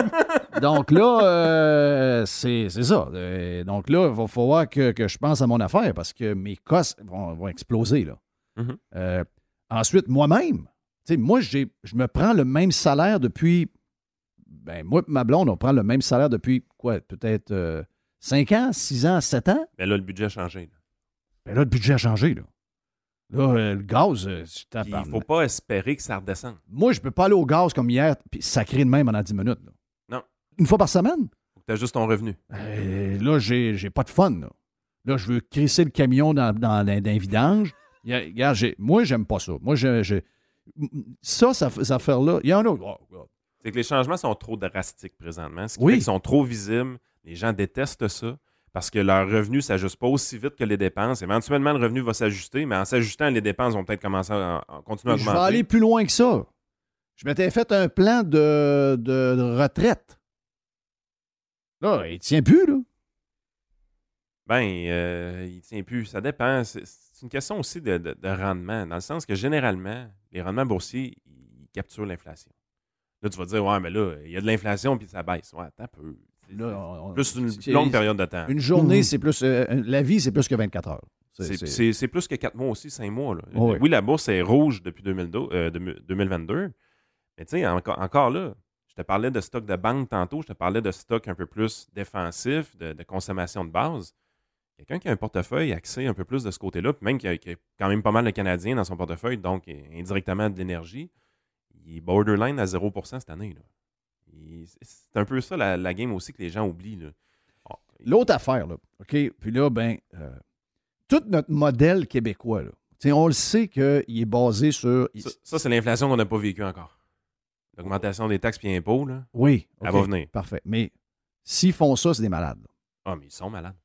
Donc là, euh, c'est ça. Euh, donc là, il va falloir que, que je pense à mon affaire parce que mes costs vont, vont exploser. Là. Mhm. Euh, ensuite, moi-même, tu sais, moi, je me prends le même salaire depuis. Ben, moi et ma blonde, on prend le même salaire depuis, quoi, peut-être 5 ans, 6 ans, 7 ans? Mais là, le budget a changé. là. Ben là, le budget a changé. Là, là euh, le gaz, euh, Puis il tabarnak. faut pas espérer que ça redescende. Moi, je peux pas aller au gaz comme hier, puis sacrer de même pendant 10 minutes. là. Non. Une fois par semaine? Faut que tu juste ton revenu. Euh, là, j'ai, j'ai pas de fun. Là, Là, je veux crisser le camion dans, dans, dans, dans y a- regarde, j'ai- moi, j'aime pas ça. Moi, je, je- ça, ça, cette affaire-là, il y en a. oh, oh. C'est que les changements sont trop drastiques présentement. Ce qui Oui. fait qu'ils sont trop visibles. Les gens détestent ça parce que leur revenu ne s'ajuste pas aussi vite que les dépenses. Éventuellement, le revenu va s'ajuster, mais en s'ajustant, les dépenses vont peut-être commencer à, à continuer à Je vais augmenter. aller plus loin que ça. Je m'étais fait un plan de, de- de retraite. Là, il tient plus, là. Ben, euh, il tient plus. Ça dépend. C'est une question aussi de, de- de rendement, dans le sens que généralement, les rendements boursiers, ils capturent l'inflation. Là, tu vas dire, ouais, mais là, il y a de l'inflation puis ça baisse. Ouais, attends un peu. Là, on- plus une longue période de temps. Une journée, Mhm. c'est plus. euh, la vie, c'est plus que 24 heures. C'est- plus que quatre mois aussi, cinq mois. là. Oh oui. Oui, la bourse est rouge depuis 2012, euh, deux- 2022. Mais tu sais, encore, encore là, je te parlais de stock de banque tantôt, je te parlais de stock un peu plus défensif, de, de consommation de base. Quelqu'un qui a un portefeuille axé un peu plus de ce côté-là, puis même qui a, qui a quand même pas mal de Canadiens dans son portefeuille, donc indirectement de l'énergie, il est borderline à 0% cette année. là. C'est un peu ça la, la game aussi que les gens oublient. Bon, L'autre affaire, là, OK? Puis là, ben, euh, tout notre modèle québécois, là, on le sait qu'il est basé sur. Ça, ça, c'est l'inflation qu'on n'a pas vécue encore. L'augmentation des taxes et impôts, là, Oui. elle OK, va venir. Parfait. Mais s'ils font ça, c'est des malades. là. Ah, mais ils sont malades.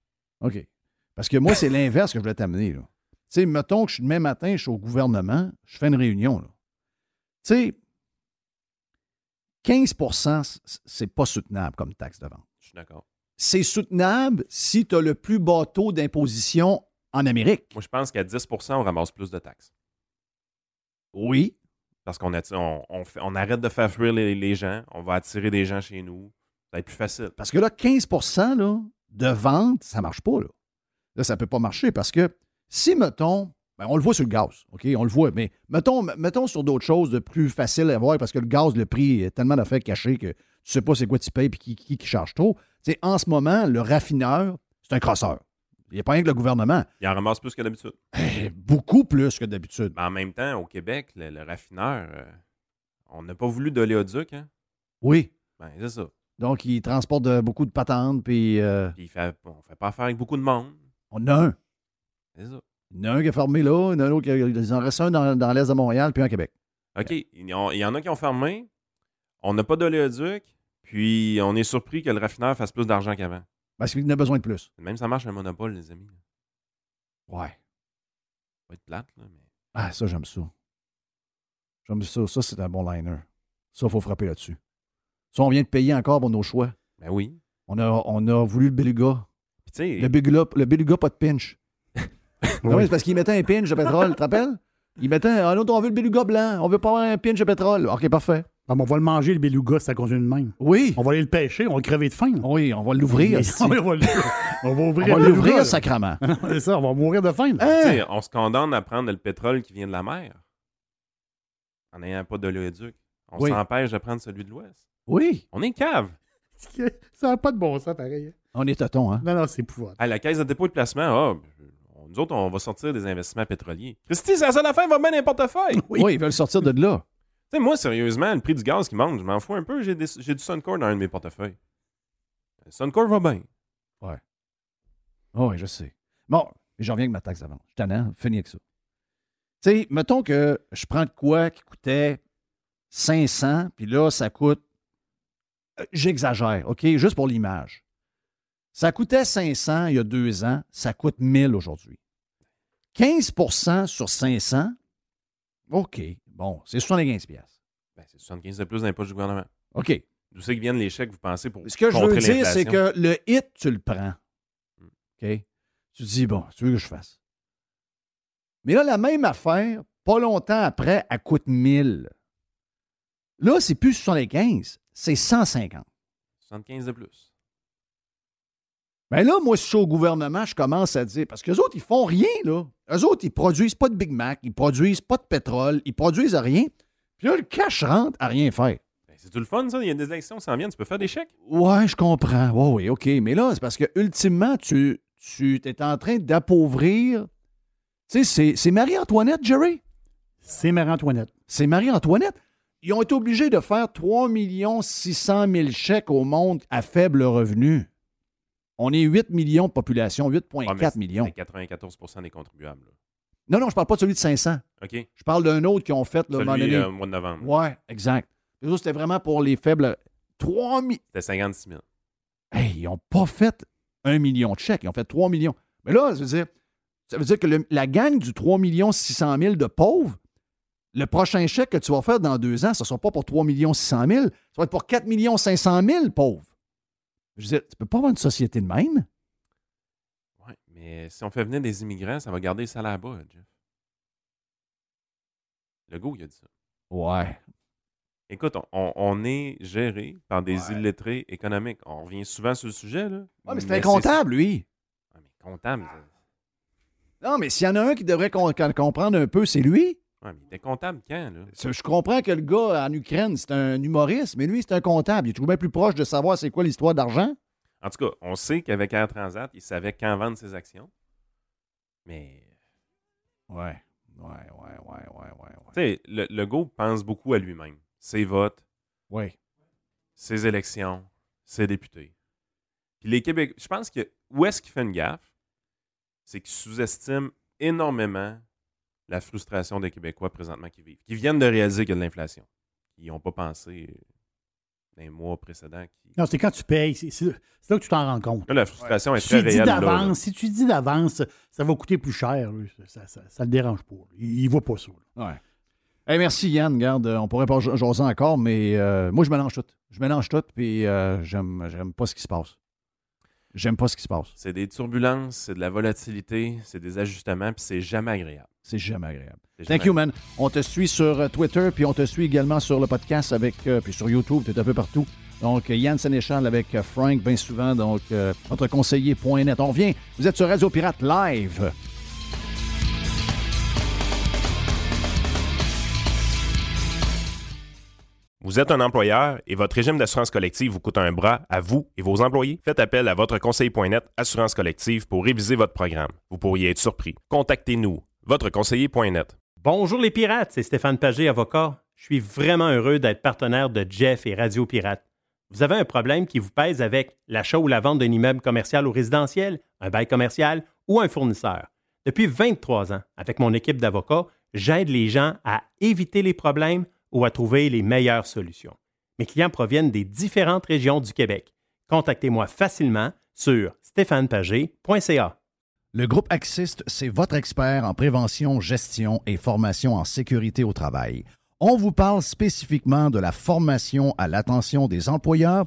OK. Parce que moi, c'est l'inverse que je voulais t'amener. Tu sais, mettons que je suis demain matin, je suis au gouvernement, je fais une réunion. là. Tu sais, 15 c- c'est pas soutenable comme taxe de vente. Je suis d'accord. C'est soutenable si tu as le plus bas taux d'imposition en Amérique. Moi, je pense qu'à 10% on ramasse plus de taxes. Oui. Parce qu'on on, on arrête de faire fuir les, les gens. On va attirer des gens chez nous. Ça va être plus facile. Parce que là, 15 là, de vente, ça marche pas. Là, là ça peut pas marcher parce que si, mettons, ben, on le voit sur le gaz, OK? On le voit, mais mettons, mettons sur d'autres choses de plus faciles à voir parce que le gaz, le prix est tellement d'affaires cachées que tu sais pas c'est quoi tu payes et qui, qui, qui charge trop. Tu sais, en ce moment, le raffineur, c'est un crosseur. Il n'y a pas rien que le gouvernement. Il en ramasse plus que d'habitude. Eh, Beaucoup plus que d'habitude. Mais en même temps, au Québec, le, le raffineur, euh, on n'a pas voulu d'oléoduc. Hein? Oui. Ben, c'est ça. Donc, il transporte beaucoup de patentes, puis euh, Puis il fait, on fait pas affaire avec beaucoup de monde. on a un. C'est ça. Il y en a un qui est fermé là, il y en a un autre qui il en reste un dans, dans l'est de Montréal, puis un à Québec. OK. Il y, en- a qui ont fermé. On n'a pas d'oléoduc. Puis on est surpris que le raffineur fasse plus d'argent qu'avant. Parce qu'il en a besoin de plus. Même ça marche un monopole, les amis. Ouais. Ça va être plate, là, mais. Ah, ça, j'aime ça. J'aime ça. Ça, c'est un bon liner. Ça, il faut frapper là-dessus. Ça, on vient de payer encore pour nos choix. Ben oui. On a, on a voulu le beluga. Puis Le beluga, le beluga pas de pinch. Mais c'est parce qu'il mettait un pinch de pétrole, tu te rappelles? Il mettait un autre, on veut le beluga blanc, on veut pas avoir un pinch de pétrole. OK, parfait. Ah, mais on va le manger, le beluga, ça continue de même. Oui. On va aller le pêcher, on va le crever de faim. Oui, on va l'ouvrir. on, va le- on va l'ouvrir là. C'est ça, on va mourir de faim. là. Hein? on se condamne à prendre le pétrole qui vient de la mer. En n'ayant pas d'oléoduc. On Oui. s'empêche de prendre celui de l'Ouest. Oui. On est cave. Ça n'a pas de bon sens, pareil. On est tâton, hein? Non, non, c'est épouvantable. À la caisse de dépôt de placement, ah, on- nous autres, on va sortir des investissements pétroliers. Christy, c'est la seule affaire, va bien un portefeuille. Oui. ils veulent sortir de là. Tu sais, moi, sérieusement, le prix du gaz qui monte, je m'en fous un peu. J'ai, des- j'ai du Suncor dans un de mes portefeuilles. Le Suncor va bien. Oh, oui, je sais. Bon, mais j'en reviens avec ma taxe d'avance. Je suis tannant, fini avec ça. Tu sais, mettons que je prends de quoi qui coûtait 500, puis là, ça coûte. euh, J'exagère, OK? Juste pour l'image. Ça coûtait 500 il y a deux ans, ça coûte 1000 aujourd'hui. 15% sur 500, OK, bon, c'est 75 pièces. Ben, c'est 75 de plus d'impôts du gouvernement. OK. D'où c'est que viennent les chèques, vous pensez, pour Ce que je veux dire, c'est que le hit, tu le prends. OK? Tu te dis, bon, tu veux que je fasse? Mais là, la même affaire, pas longtemps après, elle coûte 1000. Là, c'est plus 75, c'est 150. 75 de plus. Mais là, moi, si je suis au gouvernement, je commence à dire, parce qu'eux autres, ils font rien, là. Eux autres, ils produisent pas de Big Mac, ils produisent pas de pétrole, ils produisent rien. Puis là, le cash rentre à rien faire. Ben, c'est tout le fun, ça. Il y a des élections qui s'en viennent. Tu peux faire des chèques? Ouais, je comprends. Ouais, oui, OK. Mais là, c'est parce que ultimement, tu, tu es en train d'appauvrir. Tu sais, c'est- c'est Marie-Antoinette, Jerry? C'est Marie-Antoinette. C'est Marie-Antoinette. Ils ont été obligés de faire 3 600 000 chèques au monde à faible revenu. On est 8 millions de population, 8,4 Ouais, mais c'est- millions. C'est 94 des contribuables. là. Non, non, je parle pas de celui de 500. OK? Je parle d'un autre qui ont fait, moment donné. euh, mois de novembre. Ouais, exact. C'était vraiment pour les faibles. 3 000. C'était 56 000. Hey, ils n'ont pas fait un million de chèques, ils ont fait 3 millions. Mais là, ça veut dire, ça veut dire que le- la gang du 3 600 000 de pauvres, le prochain chèque que tu vas faire dans deux ans, ce ne sera pas pour 3 600 000, ça va être pour 4 500 000 pauvres. Je veux dire, tu peux pas avoir une société de même? Ouais, mais si on fait venir des immigrants, ça va garder le salaire bas, Jeff. Le goût, il a dit ça. Ouais. Écoute, on- est géré par des Ouais. illettrés économiques. On revient souvent sur le sujet, là. Ouais, mais c'est un comptable, lui. Ouais, mais comptable. ça- Non, mais s'il y en a un qui devrait com- comprendre un peu, c'est lui. Ouais, mais t'es comptable quand, là? Ça, Je comprends que le gars en Ukraine, c'est un humoriste, mais lui, c'est un comptable. Il est toujours bien plus proche de savoir c'est quoi l'histoire d'argent. En tout cas, on sait qu'avec Air Transat, il savait quand vendre ses actions. Mais, Ouais. Ouais, ouais, ouais, ouais, ouais, tu sais, le, le go pense beaucoup à lui-même. Ses votes, ouais. ses élections, ses députés. Puis les Québécois, je pense que où est-ce qu'il fait une gaffe, c'est qu'il sous-estime énormément la frustration des Québécois présentement qui vivent, qui viennent de réaliser qu'il y a de l'inflation. ils n'ont pas pensé dans les mois précédents. Qui... Non, c'est quand tu payes. C'est là que tu t'en rends compte. Là, la frustration est Si très tu dis réelle. là, là. d'avance, si tu dis d'avance, ça va coûter plus cher, ça, ça, ça le dérange pas. Il, il voit pas ça. là. Ouais. Hey, merci Yann, garde, on pourrait pas jaser encore, mais euh, moi je mélange tout. Je mélange tout, puis euh, j'aime, j'aime pas ce qui se passe. J'aime pas ce qui se passe. C'est des turbulences, c'est de la volatilité, c'est des ajustements, puis c'est jamais agréable. C'est jamais agréable. Thank you, man. On te suit sur euh, Twitter, puis on te suit également sur le podcast, avec, euh, puis sur YouTube, tu es un peu partout. Donc, euh, Yann Sénéchal avec Frank, bien souvent, donc, euh, notre conseiller.net. On revient, vous êtes sur Radio Pirate Live. Vous êtes un employeur et votre régime d'assurance collective vous coûte un bras à vous et vos employés? Faites appel à votre conseiller.net Assurance collective pour réviser votre programme. Vous pourriez être surpris. Contactez-nous. Votre conseiller.net. Bonjour les pirates, c'est Stéphane Pagé, avocat. Je suis vraiment heureux d'être partenaire de Jeff et Radio Pirate. Vous avez un problème qui vous pèse avec l'achat ou la vente d'un immeuble commercial ou résidentiel, un bail commercial ou un fournisseur. Depuis 23 ans, avec mon équipe d'avocats, j'aide les gens à éviter les problèmes ou à trouver les meilleures solutions. Mes clients proviennent des différentes régions du Québec. Contactez-moi facilement sur stéphanepagé.ca. Le groupe Axist, c'est votre expert en prévention, gestion et formation en sécurité au travail. On vous parle spécifiquement de la formation à l'attention des employeurs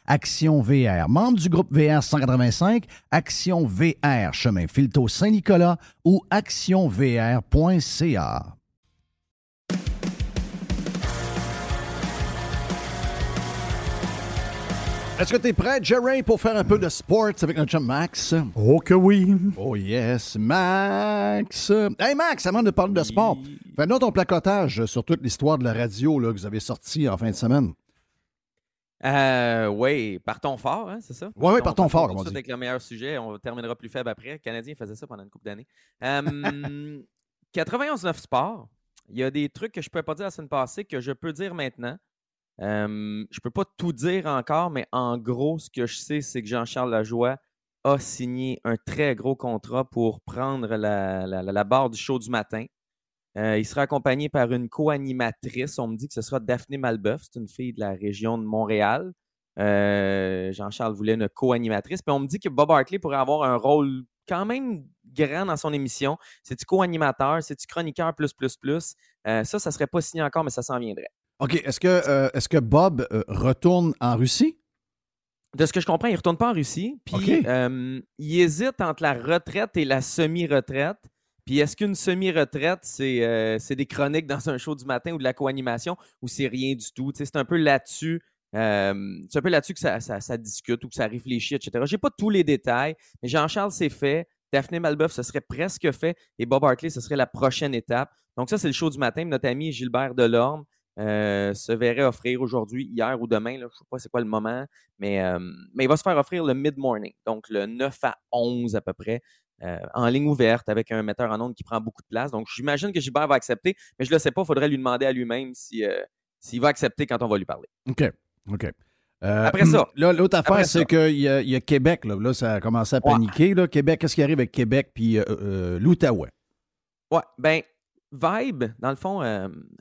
Action VR, membre du groupe VR 185, Action VR, chemin Filto Saint-Nicolas ou actionvr.ca. Est-ce que tu es prêt, Jerry, pour faire un peu de sports avec notre chum Max? Oh que oui. Oh yes, Max! Hey Max, avant de parler de sport, fais-nous ton placotage sur toute l'histoire de la radio là, que vous avez sorti en fin de semaine. Euh, oui, partons fort, hein, c'est ça? Ouais, On partons part fort, comme on dit. avec le meilleur sujet, on terminera plus faible après. Le Canadien faisait ça pendant une couple d'années. Euh, 91-9 Sport, il y a des trucs que je ne peux pas dire la semaine passée que je peux dire maintenant. Euh, je ne peux pas tout dire encore, mais en gros, ce que je sais, c'est que Jean-Charles Lajoie a signé un très gros contrat pour prendre la, la- la- la barre du show du matin. Euh, il sera accompagné par une co-animatrice. On me dit que ce sera Daphné Malbeuf. C'est une fille de la région de Montréal. Euh, Jean-Charles voulait une co-animatrice. Puis on me dit que Bob Hartley pourrait avoir un rôle quand même grand dans son émission. C'est-tu co-animateur? C'est-tu chroniqueur plus, plus, plus? Euh, ça, ça serait pas signé encore, mais ça s'en viendrait. OK, est-ce que, euh, est-ce que Bob retourne en Russie? De ce que je comprends, il ne retourne pas en Russie. Puis il hésite entre la retraite et la semi-retraite. Puis est-ce qu'une semi-retraite, c'est euh, c'est des chroniques dans un show du matin ou de la co-animation ou c'est rien du tout? C'est un peu là-dessus. euh, c'est un peu là-dessus que ça, discute ou que ça réfléchit, etc. Je n'ai pas tous les détails, mais Jean-Charles, c'est fait. Daphné Malbeuf, ce serait presque fait. Et Bob Hartley, ce serait la prochaine étape. Donc, ça, c'est le show du matin. Notre ami Gilbert Delorme euh, se verrait offrir aujourd'hui, hier ou demain. je ne sais pas c'est quoi le moment, mais, mais il va se faire offrir le mid-morning, donc le 9 à 11 à peu près, euh, en ligne ouverte avec un metteur en ondes qui prend beaucoup de place. Donc, j'imagine que Gilbert va accepter, mais je ne le sais pas. Il faudrait lui demander à lui-même si, euh, s'il va accepter quand on va lui parler. OK, OK. Euh, Après ça. Là, l'autre affaire, c'est qu'il y, y a Québec. Là. Là, ça a commencé à paniquer. Là. Québec, qu'est-ce qui arrive avec Québec puis l'Outaouais? Ouais, ben, Vibe, dans le fond,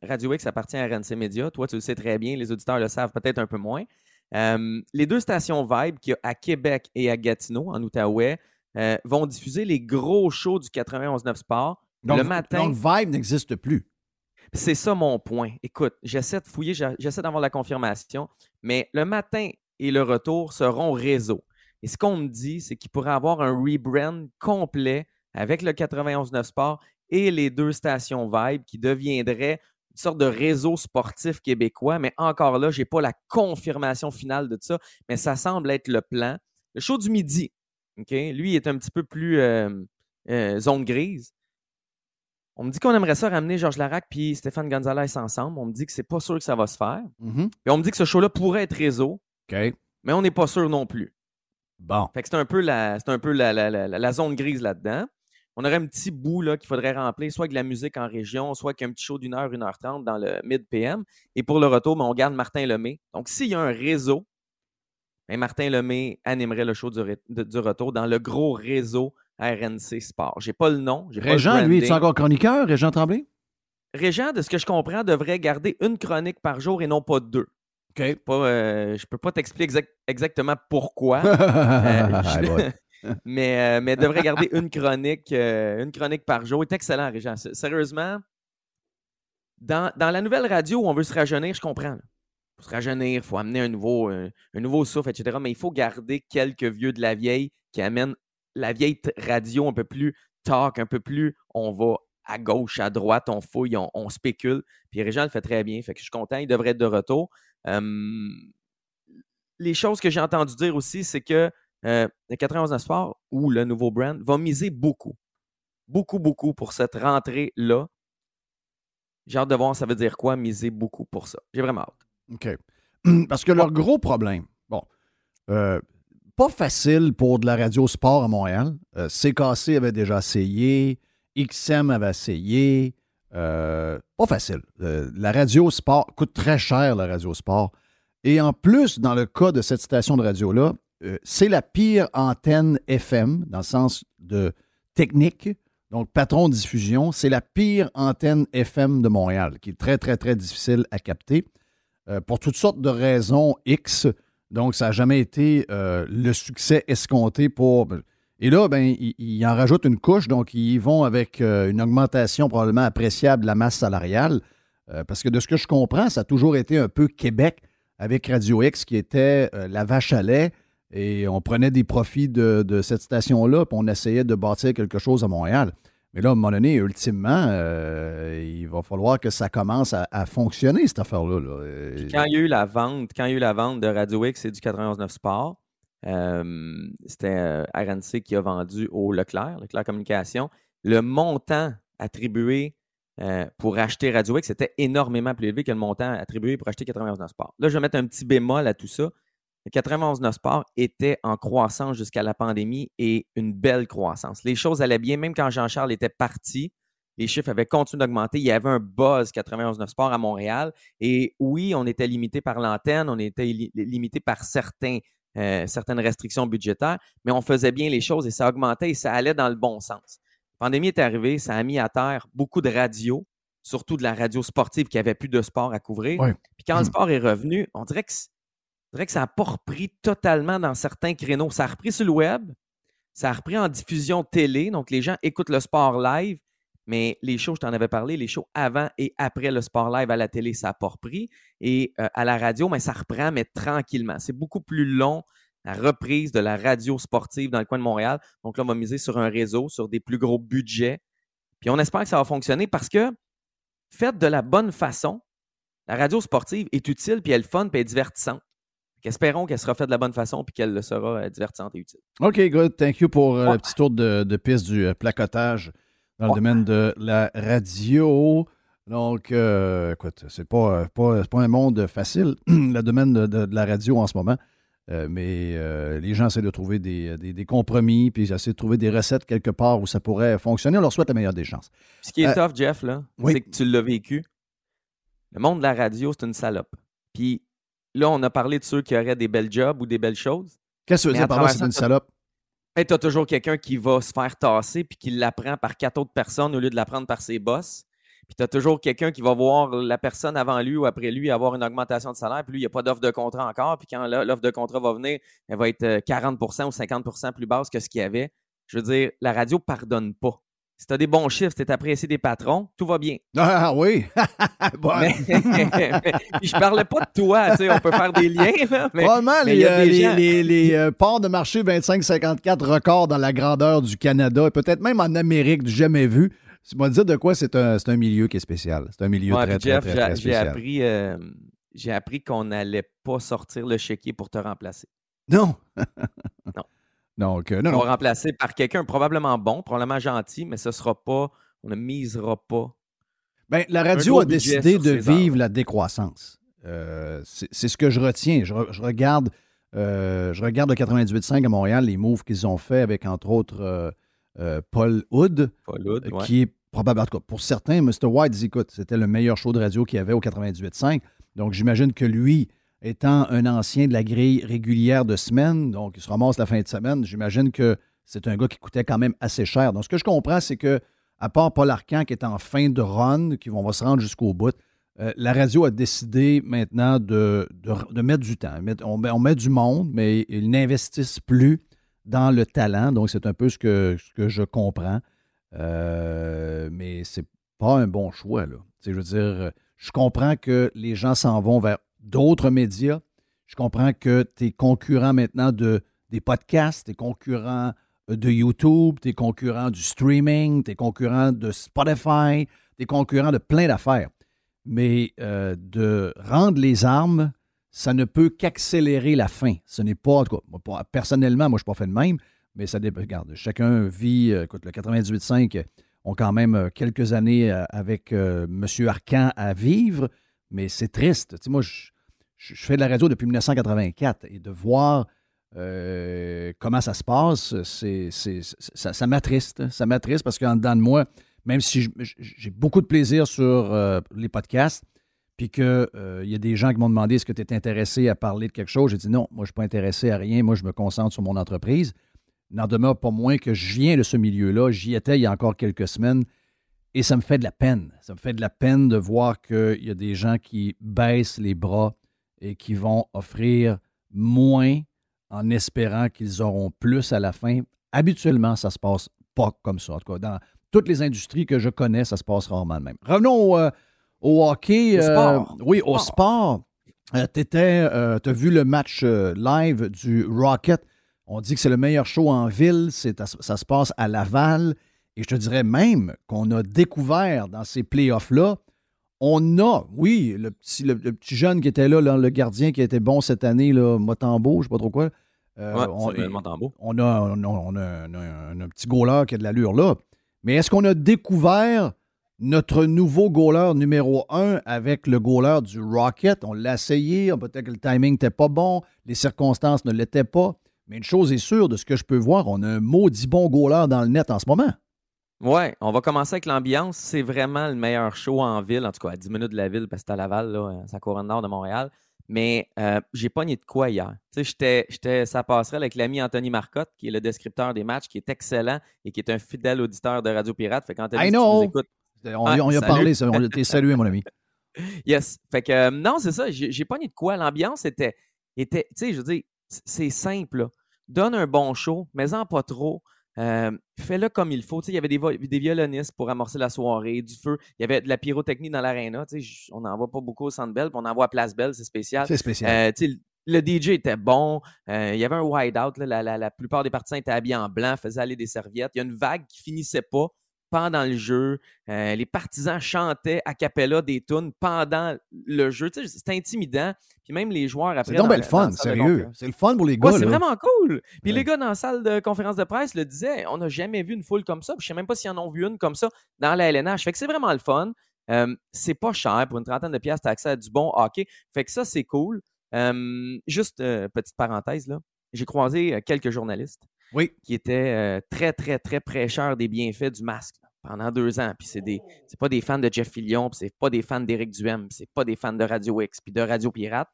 Radio X appartient à RNC Media. Toi, tu le sais très bien, les auditeurs le savent peut-être un peu moins. Les deux stations Vibe qu'il y a à Québec et à Gatineau, en Outaouais, euh, vont diffuser les gros shows du 91.9 Sport Donc, le matin. donc, Vibe n'existe plus. C'est ça mon point. Écoute, j'essaie de fouiller, j'essaie d'avoir la confirmation, mais le matin et le retour seront réseau. Et ce qu'on me dit, c'est qu'il pourrait avoir un rebrand complet avec le 91.9 Sport et les deux stations Vibe qui deviendraient une sorte de réseau sportif québécois. Mais encore là, je n'ai pas la confirmation finale de ça, mais ça semble être le plan. Le show du midi, Lui est un petit peu plus euh, euh, zone grise. On me dit qu'on aimerait ça ramener Georges Larac puis Stéphane Gonzalez ensemble. On me dit que c'est pas sûr que ça va se faire. Mhm. Puis on me dit que ce show-là pourrait être réseau, mais on n'est pas sûr non plus. Bon. Fait que c'est un peu la, c'est un peu la, la- la- la zone grise là-dedans. On aurait un petit bout qu'il faudrait remplir, soit avec de la musique en région, soit avec un petit show d'une heure, une heure trente dans le mid-PM. Et pour le retour, ben, on garde Martin Lemay. Donc, s'il y a un réseau, ben, Martin Lemay animerait le show du, de- du retour dans le gros réseau RNC Sport. J'ai pas le nom. j'ai pas le Régent, lui, est encore chroniqueur, Régent Tremblay? Régent, de ce que je comprends, devrait garder une chronique par jour et non pas deux. OK. Pas, euh, je peux pas t'expliquer exact- exactement pourquoi. Ah, je- ouais. mais, euh, mais devrait garder une chronique, euh, une chronique par jour. Il est excellent, Régent. Sérieusement, dans, dans la nouvelle radio où on veut se rajeunir, je comprends. Faut se rajeunir, il faut amener un nouveau, un nouveau souffle, etc. Mais il faut garder quelques vieux de la vieille qui amènent la vieille radio un peu plus talk, un peu plus on va à gauche, à droite, on fouille, on, spécule. Puis Régent le fait très bien. Fait que je suis content, il devrait être de retour. Les choses que j'ai entendu dire aussi, c'est que euh, le 91 Sport ou le nouveau brand va miser beaucoup, beaucoup, beaucoup pour cette rentrée-là. J'ai hâte de voir ça veut dire quoi, miser beaucoup pour ça. J'ai vraiment hâte. OK. Parce que leur gros problème, bon, euh, pas facile pour de la radio sport à Montréal. Euh, CKC avait déjà essayé, XM avait essayé. euh, pas facile. Euh, la radio sport coûte très cher, la radio sport. Et en plus, dans le cas de cette station de radio-là, euh, c'est la pire antenne FM, dans le sens de technique. Donc, patron de diffusion, c'est la pire antenne FM de Montréal, qui est très, très, très difficile à capter euh, pour toutes sortes de raisons X. Donc, ça n'a jamais été euh, le succès escompté pour. Et là, ben, ils, en rajoutent une couche, donc ils vont avec euh, une augmentation probablement appréciable de la masse salariale. Parce que de ce que je comprends, ça a toujours été un peu Québec avec Radio X qui était la vache à lait. Et on prenait des profits de, de cette station-là, puis on essayait de bâtir quelque chose à Montréal. Mais là, à un moment donné, ultimement, euh, il va falloir que ça commence à, fonctionner, cette affaire-là. quand il y a eu la vente, quand il y a eu la vente de Radio X et du 91.9 Sport, euh, c'était euh, RNC qui a vendu au Leclerc, Leclerc Communication. Le montant attribué pour acheter Radio X était énormément plus élevé que le montant attribué pour acheter 91.9 Sport. Là, je vais mettre un petit bémol à tout ça. Le 91.9 Sport était en croissance jusqu'à la pandémie et une belle croissance. Les choses allaient bien, même quand Jean-Charles était parti. Les chiffres avaient continué d'augmenter. Il y avait un buzz 91.9 Sport à Montréal. Et oui, on était limité par l'antenne, on était li- limité par certains, euh, certaines restrictions budgétaires, mais on faisait bien les choses et ça augmentait et ça allait dans le bon sens. La pandémie est arrivée, ça a mis à terre beaucoup de radios, surtout de la radio sportive qui avait plus de sport à couvrir. Ouais. Puis quand le Hmm. sport est revenu, on dirait que, on dirait que ça n'a pas repris totalement dans certains créneaux. Ça a repris sur le web, ça a repris en diffusion télé, donc les gens écoutent le sport live, mais les shows, je t'en avais parlé, les shows avant et après le sport live à la télé, ça n'a pas repris. Et euh, à la radio, ça reprend, mais tranquillement. C'est beaucoup plus long, la reprise de la radio sportive dans le coin de Montréal. Donc là, on va miser sur un réseau, sur des plus gros budgets. Puis on espère que ça va fonctionner parce que, faites de la bonne façon, la radio sportive est utile, puis elle est fun, puis elle est divertissante. Fait qu'espérons qu'elle sera faite de la bonne façon, puis qu'elle le sera euh, divertissante et utile. OK, good. Thank you pour euh, Ouais. le petit tour de, de piste du euh, placotage dans le domaine de la radio. Donc, euh, écoute, c'est pas, pas, pas un monde facile, le domaine de, de- de la radio en ce moment. Euh, mais euh, les gens essaient de trouver des, des- des compromis, puis ils essaient de trouver des recettes quelque part où ça pourrait fonctionner. On leur souhaite la meilleure des chances. Ce qui est tough, Jeff, là, oui. c'est que tu l'as vécu. Le monde de la radio, c'est une salope. Puis là, on a parlé de ceux qui auraient des belles jobs ou des belles choses. Qu'est-ce que tu veux dire par là, c'est une salope? tu as toujours quelqu'un qui va se faire tasser puis qui l'apprend par quatre autres personnes au lieu de l'apprendre par ses boss. Puis tu as toujours quelqu'un qui va voir la personne avant lui ou après lui avoir une augmentation de salaire, puis lui, il n'y a pas d'offre de contrat encore. Puis quand l'offre de contrat va venir, elle va être 40% euh, ou 50% plus basse que ce qu'il y avait. Je veux dire, la radio ne pardonne pas. Si tu as des bons chiffres, si tu es apprécié des patrons, tout va bien. Ah oui! mais, je parlais pas de toi, tu sais, on peut faire des liens. Là, Probablement les, euh, les, les, euh, ports de marché 25-54 records dans la grandeur du Canada et peut-être même en Amérique, du jamais vu. Tu m'as dit de quoi c'est un, un, milieu qui est spécial. C'est un milieu très, très, très, très, spécial. J'ai appris, euh, j'ai appris qu'on n'allait pas sortir le chéquier pour te remplacer. Non! non. Donc, euh, non, on va remplacer par quelqu'un probablement bon, probablement gentil, mais ce sera pas, on ne misera pas. Ben, la radio a décidé de vivre la décroissance. Euh, c'est ce que je retiens. Je, regarde, je regarde le 98.5 à Montréal, les moves qu'ils ont fait avec, entre autres, euh, Paul Hood, qui est probablement, en tout cas, pour certains, Mr. White dit écoute, c'était le meilleur show de radio qu'il y avait au 98.5. Donc, j'imagine que lui, étant un ancien de la grille régulière de semaine, donc il se ramasse la fin de semaine, j'imagine que c'est un gars qui coûtait quand même assez cher. Donc, ce que je comprends, c'est que, à part Paul Arcan qui est en fin de run, qui va se rendre jusqu'au bout, euh, la radio a décidé maintenant de, de, mettre du temps. On met, on met, du monde, mais ils n'investissent plus dans le talent. Donc, c'est un peu ce que, je comprends. Euh, mais c'est pas un bon choix. Là. je veux dire, je comprends que les gens s'en vont vers d'autres médias. Je comprends que tu es concurrent maintenant de, des podcasts, tu es concurrent de YouTube, tu es concurrent du streaming, tu es concurrent de Spotify, tu es concurrent de plein d'affaires. Mais euh, de rendre les armes ça ne peut qu'accélérer la fin. Ce n'est pas, personnellement, moi, je ne pas fait de même, mais ça dépend. Regarde, chacun vit, euh, écoute, le 98.5 ont quand même euh, quelques années euh, avec M. Arcan à vivre, mais c'est triste. Moi, je, fais de la radio depuis 1984 et de voir comment ça se passe, ça, m'attriste. Ça m'attriste parce qu'en dedans de moi, même si j'ai beaucoup de plaisir sur les podcasts, puis qu'il euh, y a des gens qui m'ont demandé est-ce que tu es intéressé à parler de quelque chose? J'ai dit non, moi, je ne suis pas intéressé à rien. Moi, je me concentre sur mon entreprise. N'en demeure pas moins que je viens de ce milieu-là. J'y étais il y a encore quelques semaines et ça me fait de la peine. Ça me fait de la peine de voir qu'il y a des gens qui baissent les bras et qui vont offrir moins en espérant qu'ils auront plus à la fin. Habituellement, ça ne se passe pas comme ça. En tout cas, dans toutes les industries que je connais, ça se passe rarement de même. Revenons euh, au hockey. Au sport. Euh, oui, au sport. Euh, tu euh, as vu le match live du Rocket. On dit que c'est le meilleur show en ville. Ça se passe à Laval. Et je te dirais même qu'on a découvert dans ces playoffs-là, on a, oui, le petit, le, petit jeune qui était là, le gardien qui était bon cette année, là, Motambo, je ne sais pas trop quoi. on, on, a, on, a, un, un, petit goaler qui a de l'allure là. Mais est-ce qu'on a découvert notre nouveau goaler numéro un avec le goaler du Rocket? On l'a essayé, peut-être que le timing n'était pas bon, les circonstances ne l'étaient pas. Mais une chose est sûre, de ce que je peux voir, on a un maudit bon goaler dans le net en ce moment. Oui, on va commencer avec l'ambiance. C'est vraiment le meilleur show en ville, en tout cas à 10 minutes de la ville, parce que c'est à Laval, là, à couronne nord de Montréal. Mais euh, j'ai pas ni de quoi hier. Tu sais, j'étais, ça passerait avec l'ami Anthony Marcotte, qui est le descripteur des matchs, qui est excellent et qui est un fidèle auditeur de Radio Pirate. Fait quand I know. On, y a parlé, on t'a salué, mon ami. Yes. Fait que euh, non, c'est ça. J'ai pas ni de quoi. L'ambiance était, était tu sais, je veux dire, c'est simple. Donne un bon show, mais en pas trop. Euh, fais-le comme il faut. il y avait des, des, violonistes pour amorcer la soirée, du feu. Il y avait de la pyrotechnie dans l'aréna. On n'en voit pas beaucoup au Centre Bell, on en voit à Place Belle, c'est spécial. C'est spécial. Euh, le DJ était bon. il y avait un wide-out. La, la, plupart des partisans étaient habillés en blanc, faisaient aller des serviettes. Il y a une vague qui finissait pas pendant le jeu. Euh, les partisans chantaient a cappella des tunes pendant le jeu. C'était intimidant. Puis même les joueurs après. C'est donc le fun, sérieux. C'est le fun pour les gars. c'est vraiment cool. Puis les gars dans la salle de conférence de presse le disaient on n'a jamais vu une foule comme ça. je sais même pas s'ils en ont vu une comme ça dans la LNH. Fait que c'est vraiment le fun. Euh, c'est pas cher. Pour une trentaine de pièces, tu as accès à du bon hockey. Fait que ça, c'est cool. Euh, juste, petite parenthèse, là. J'ai croisé quelques journalistes oui. qui étaient très, très, très prêcheurs des bienfaits du masque pendant deux ans. Puis c'est des c'est pas des fans de Jeff Fillion, puis c'est pas des fans d'Éric Duhem, c'est pas des fans de Radio X, puis de Radio Pirate.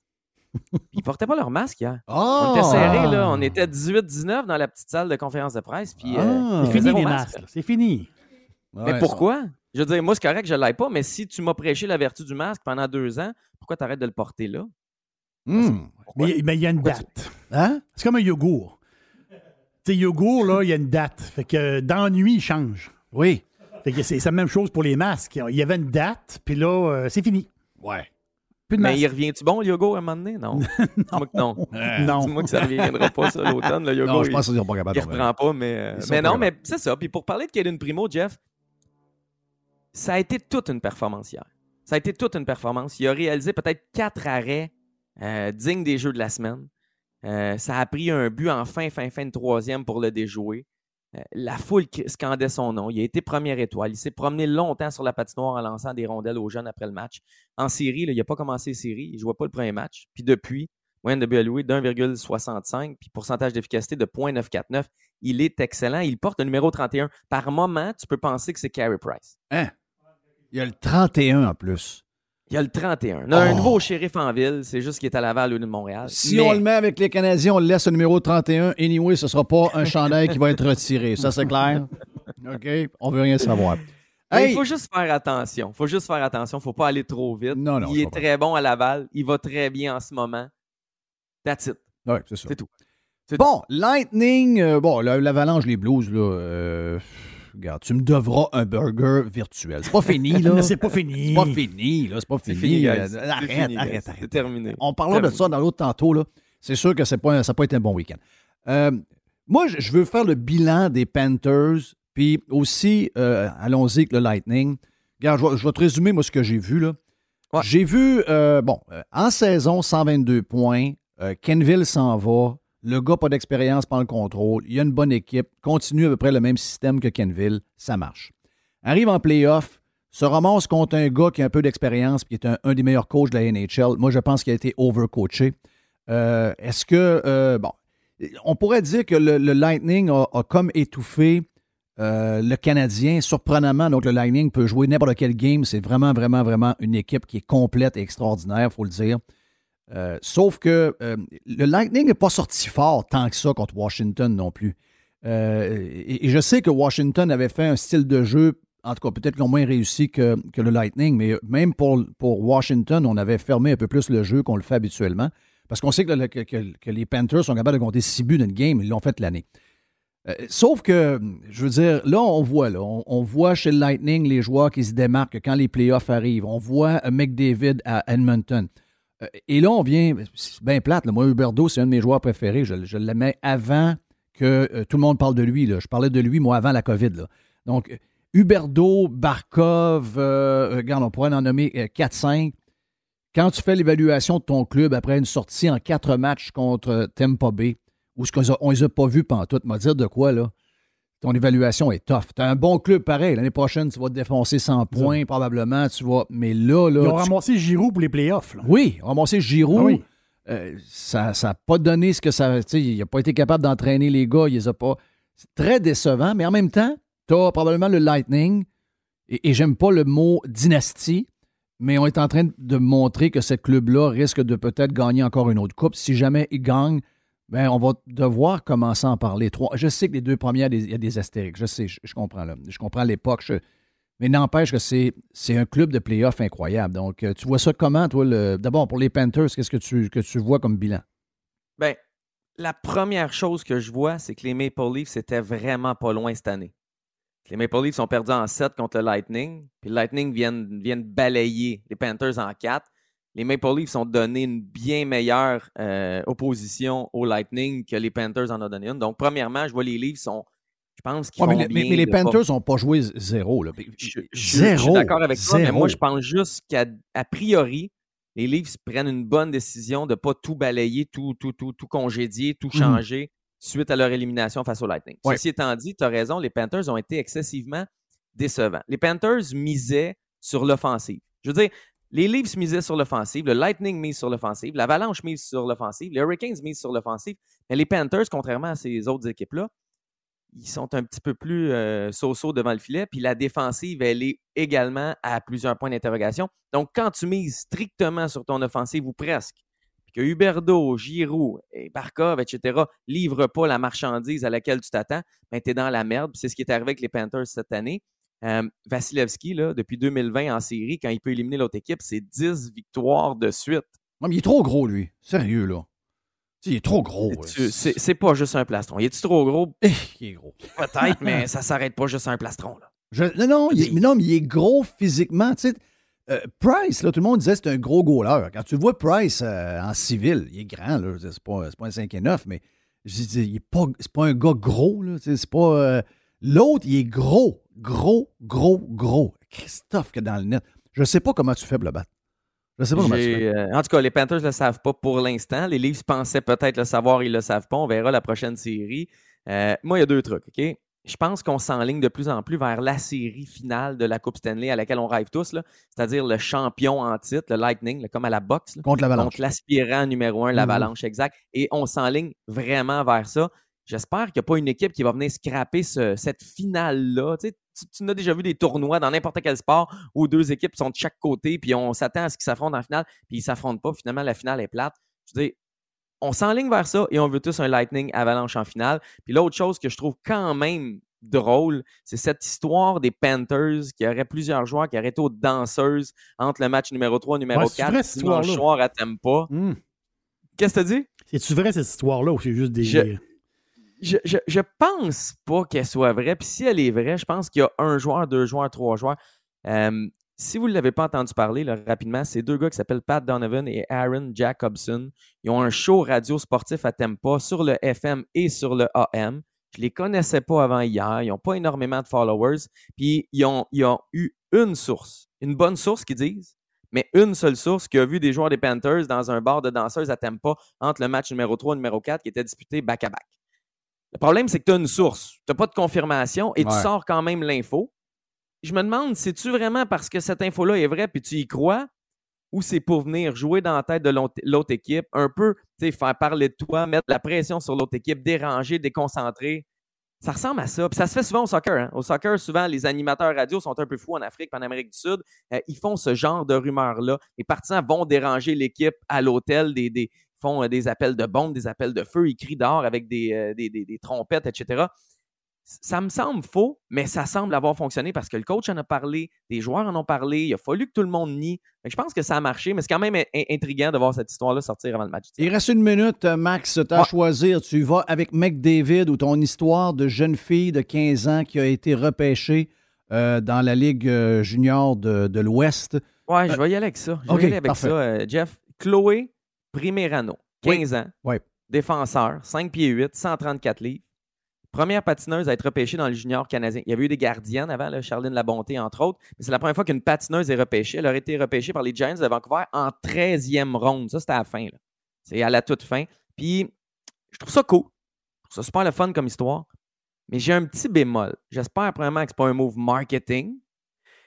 Ils portaient pas leur masque hier. Ah! On était serrés, là. On était 18-19 dans la petite salle de conférence de presse. Puis, euh, Ah. C'est fini les masque. masques. C'est fini. mais Ouais, pourquoi? Je veux dire, moi, c'est correct que je ne l'aille pas, mais si tu m'as prêché la vertu du masque pendant deux ans, pourquoi tu arrêtes de le porter là? Hmm. Mais mais il y a une Pourquoi date. Hein? C'est comme un yogourt. Tu sais, yogourt, là, il y a une date. Fait que euh, dans la nuit, il change. Oui. Fait que c'est la même chose pour les masques. Il y avait une date, puis là, euh, c'est fini. Ouais. Plus de Mais masque. il revient-tu bon, le yogourt, à un moment donné? Non. Non. Non. Dis-moi que ça ne reviendra pas, ça, l'automne. Le yogourt, Non, je pense qu'ils sont pas capables il de reprend pas, mais, euh, mais non, mais c'est ça. Puis pour parler de Kaden Primo, Jeff, ça a été toute une performance hier. Ça a été toute une performance. Il a réalisé peut-être quatre arrêts euh, dignes des jeux de la semaine. Euh, ça a pris un but en fin, fin, fin de troisième pour le déjouer. Euh, la foule scandait son nom. Il a été première étoile. Il s'est promené longtemps sur la patinoire en lançant des rondelles aux jeunes après le match. En série, il n'a pas commencé série. Il ne jouait pas le premier match. Puis depuis, moyenne de BLW d'1,65 puis pourcentage d'efficacité de 0.949. Il est excellent. Il porte le numéro 31. Par moment, tu peux penser que c'est Carey Price. Hein? Il y a le 31 en plus. Il y a le 31. On a un Oh. nouveau shérif en ville. C'est juste qu'il est à Laval au lieu de Montréal. Si Mais on le met avec les Canadiens, on le laisse au numéro 31. Anyway, ce sera pas un chandail qui va être retiré. Ça, c'est clair? OK? On veut rien savoir. Hey! il faut juste faire attention. Il faut juste faire attention. Il ne faut pas aller trop vite. Non, non, il est très bon à Laval. Il va très bien en ce moment. That's it. Ouais, c'est ça. C'est tout. Bon, Lightning, euh, bon, la- l'Avalanche, les Blues, là, euh, regarde, tu me devras un burger virtuel. C'est pas fini, là. C'est pas fini. C'est pas fini, là. C'est pas fini. fini. Euh, Arrête, fini, arrête, guys. arrête. C'est terminé. On parlera de ça dans l'autre tantôt, là. C'est sûr que c'est pas, ça n'a pas été un bon week-end. Euh, moi, je veux faire le bilan des Panthers, puis aussi, euh, allons-y avec le Lightning. Regarde, je vais, je vais te résumer, moi, ce que j'ai vu, là. Ouais. J'ai vu, euh, bon, en saison, 122 points. Kenville s'en va. Le gars, pas d'expérience, prend le contrôle. Il y a une bonne équipe. Continue à peu près le même système que Kenville. Ça marche. Arrive en playoff, se ramasse contre un gars qui a un peu d'expérience, qui est un, des meilleurs coachs de la NHL. Moi, je pense qu'il a été overcoaché. Euh, Est-ce que, euh, bon, on pourrait dire que le, Lightning a, a comme étouffé euh, le Canadien, surprenamment. Donc, le Lightning peut jouer n'importe quel game. C'est vraiment, vraiment, vraiment une équipe qui est complète et extraordinaire, il faut le dire. Euh, sauf que euh, le Lightning n'est pas sorti fort tant que ça contre Washington non plus. Euh, et, je sais que Washington avait fait un style de jeu, en tout cas peut-être moins réussi que, le Lightning, mais même pour, pour Washington, on avait fermé un peu plus le jeu qu'on le fait habituellement. Parce qu'on sait que, le- que- que- que les Panthers sont capables de compter six buts d'une game, ils l'ont fait l'année. Sauf que, je veux dire, là, on voit, là, on, on voit chez le Lightning les joueurs qui se démarquent quand les playoffs arrivent. On voit McDavid à Edmonton. Euh, et là, on vient, c'est bien plate. Moi, Huberdo, c'est un de mes joueurs préférés. Je, je l'aimais avant que euh, tout le monde parle de lui. Je parlais de lui, moi, avant la COVID. Donc, euh, Huberdo, Barkov, regarde, on pourrait en nommer euh, 4-5. Quand tu fais l'évaluation de ton club après une sortie en quatre matchs contre Tampa Bay, où ce qu'on les a- pas vus pantoute, m'a dire de quoi, là? Ton évaluation est tough. Tu as un bon club pareil. L'année prochaine, tu vas te défoncer 100 points, probablement. Tu vas. Mais là, là. Ils ont tu- ramassé Giroud pour les playoffs. là. oui, ramasser Giroud. Ah oui. euh, ça n'a pas donné ce que ça. Il n'a pas été capable d'entraîner les gars. Il les a pas. C'est très décevant, mais en même temps, tu as probablement le Lightning. Et, et j'aime pas le mot dynastie, mais on est en train de montrer que ce club-là risque de peut-être gagner encore une autre coupe. Si jamais il gagne, ben, on va devoir commencer à en parler. Trois, je sais que les deux premières, il y a des astériques. Je sais, je, comprends. Là. Je comprends l'époque. mais n'empêche que c'est, c'est un club de playoff incroyable. Donc, euh, tu vois ça comment, toi? le- d'abord, pour les Panthers, qu'est-ce que tu, que tu vois comme bilan? Ben, la première chose que je vois, c'est que les Maple Leafs étaient vraiment pas loin cette année. Les Maple Leafs sont perdus en 7 contre le Lightning, puis le Lightning viennent, viennent balayer les Panthers en 4. Les Maple Leafs ont donné une bien meilleure euh, opposition au Lightning que les Panthers en ont donné une. Donc, premièrement, je vois les Leafs sont, je pense qu'ils Ouais, mais, mais- mais les Panthers n'ont pas joué zéro. Là. je, je- je zéro. suis d'accord avec toi, mais zéro. moi, je pense juste qu'à priori, les Leafs prennent une bonne décision de ne pas tout balayer, tout, tout, tout, tout congédier, tout Mhm. changer suite à leur élimination face au Lightning. Ouais. Ceci étant dit, tu as raison, les Panthers ont été excessivement décevants. Les Panthers misaient sur l'offensive. Je veux dire, les Leafs misaient sur l'offensive, le Lightning mise sur l'offensive, l'Avalanche mise sur l'offensive, les Hurricanes misent sur l'offensive, mais les Panthers, contrairement à ces autres équipes-là, ils sont un petit peu plus euh, so-so devant le filet. Puis la défensive, elle est également à plusieurs points d'interrogation. Donc, quand tu mises strictement sur ton offensive ou presque, puis que Huberdo, Giroud et Barkov, etc., livrent pas la marchandise à laquelle tu t'attends, ben, tu es dans la merde. C'est ce qui est arrivé avec les Panthers cette année. Euh, Vasilevski, là, depuis 2020 en série, quand il peut éliminer l'autre équipe, c'est 10 victoires de suite. Non, mais il est trop gros, lui. Sérieux, là. Il est trop gros. C'est pas juste un plastron. Il est-tu trop gros? Eh, il est gros. Peut-être, mais ça s'arrête pas juste à un plastron. Là. non, non, il, mais non, mais il est gros physiquement. Tu sais, euh, Price, là, tout le monde disait que c'est un gros goaler. Quand tu vois Price euh, en civil, il est grand, là. C'est pas, pas un 5 et 9, mais je dis, il est pas, c'est pas un gars gros, là. C'est pas. Euh, l'autre, il est gros, gros, gros, gros. Christophe qui est dans le net. Je sais pas comment tu fais pour le battre. Je sais pas comment tu fais. en tout cas, les Panthers ne le savent pas pour l'instant. Les Leafs pensaient peut-être le savoir, ils le savent pas. On verra la prochaine série. moi, il y a deux trucs, OK? je pense qu'on s'enligne de plus en plus vers la série finale de la Coupe Stanley à laquelle on rêve tous, c'est-à-dire le champion en titre, le Lightning, comme à la boxe. contre l'Avalanche. Contre l'aspirant numéro un, l'Avalanche, mmh exact. Et on s'enligne vraiment vers ça. J'espère qu'il n'y a pas une équipe qui va venir scraper cette finale-là. Tu, tu, as déjà vu des tournois dans n'importe quel sport où deux équipes sont de chaque côté, puis on s'attend à ce qu'ils s'affrontent en finale, puis ils ne s'affrontent pas. Finalement, la finale est plate. Je veux on s'enligne vers ça et on veut tous un Lightning Avalanche en finale. Puis l'autre chose que je trouve quand même drôle, c'est cette histoire des Panthers qui aurait plusieurs joueurs qui auraient été aux danseuses entre le match numéro 3 et numéro 4 vrai, cette dimanche soir à Tampa. Hmm. Qu'est-ce que tu dit? C'est-tu vrai cette histoire-là ou c'est juste des... Je, je, je, pense pas qu'elle soit vraie. Puis si elle est vraie, je pense qu'il y a un joueur, deux joueurs, trois joueurs. Si vous ne l'avez pas entendu parler rapidement, c'est deux gars qui s'appellent Pat Donovan et Aaron Jacobson. Ils ont un show radio sportif à Tempa sur le FM et sur le AM. Je ne les connaissais pas avant hier. Ils n'ont pas énormément de followers. Puis ils ont, ils ont eu une source, une bonne source qu'ils disent, mais une seule source qui a vu des joueurs des Panthers dans un bar de danseuses à Tempa entre le match numéro 3 et numéro 4 qui était disputé back-à-back. Le problème, c'est que tu as une source. Tu n'as pas de confirmation et tu sors quand même l'info je me demande, c'est-tu vraiment parce que cette info-là est vraie puis tu y crois ou c'est pour venir jouer dans la tête de l'autre équipe, un peu faire parler de toi, mettre la pression sur l'autre équipe, déranger, déconcentrer? Ça ressemble à ça. Puis ça se fait souvent au soccer. Hein. Au soccer, souvent, les animateurs radio sont un peu fous en Afrique, en Amérique du Sud. Euh, ils font ce genre de rumeurs-là. Les partisans vont déranger l'équipe à l'hôtel, des, font euh, des appels de bombes, des appels de feu, ils crient dehors avec des, euh, des trompettes, etc ça me semble faux, mais ça semble avoir fonctionné parce que le coach en a parlé, les joueurs en ont parlé, il a fallu que tout le monde nie. je pense que ça a marché, mais c'est quand même intriguant de voir cette histoire-là sortir avant le match. Il reste une minute, euh, Max, tu as à choisir. Tu vas avec McDavid ou ton histoire de jeune fille de 15 ans qui a été repêchée euh, dans la Ligue junior de, l'Ouest. Ouais, je vais y aller avec ça. Je vais y aller avec ça, Jeff. Chloé Primerano, 15 ans, défenseur, 5 pieds 8, 134 livres. Première patineuse à être repêchée dans le junior canadien. Il y avait eu des gardiennes avant, là, Charline Labonté, entre autres. Mais c'est la première fois qu'une patineuse est repêchée. Elle aurait été repêchée par les Giants de Vancouver en 13e ronde. Ça, c'était à la fin. C'est à la toute fin. Puis, je trouve ça cool. Je trouve ça super le fun comme histoire. Mais j'ai un petit bémol. J'espère, premièrement, que ce n'est pas un move marketing.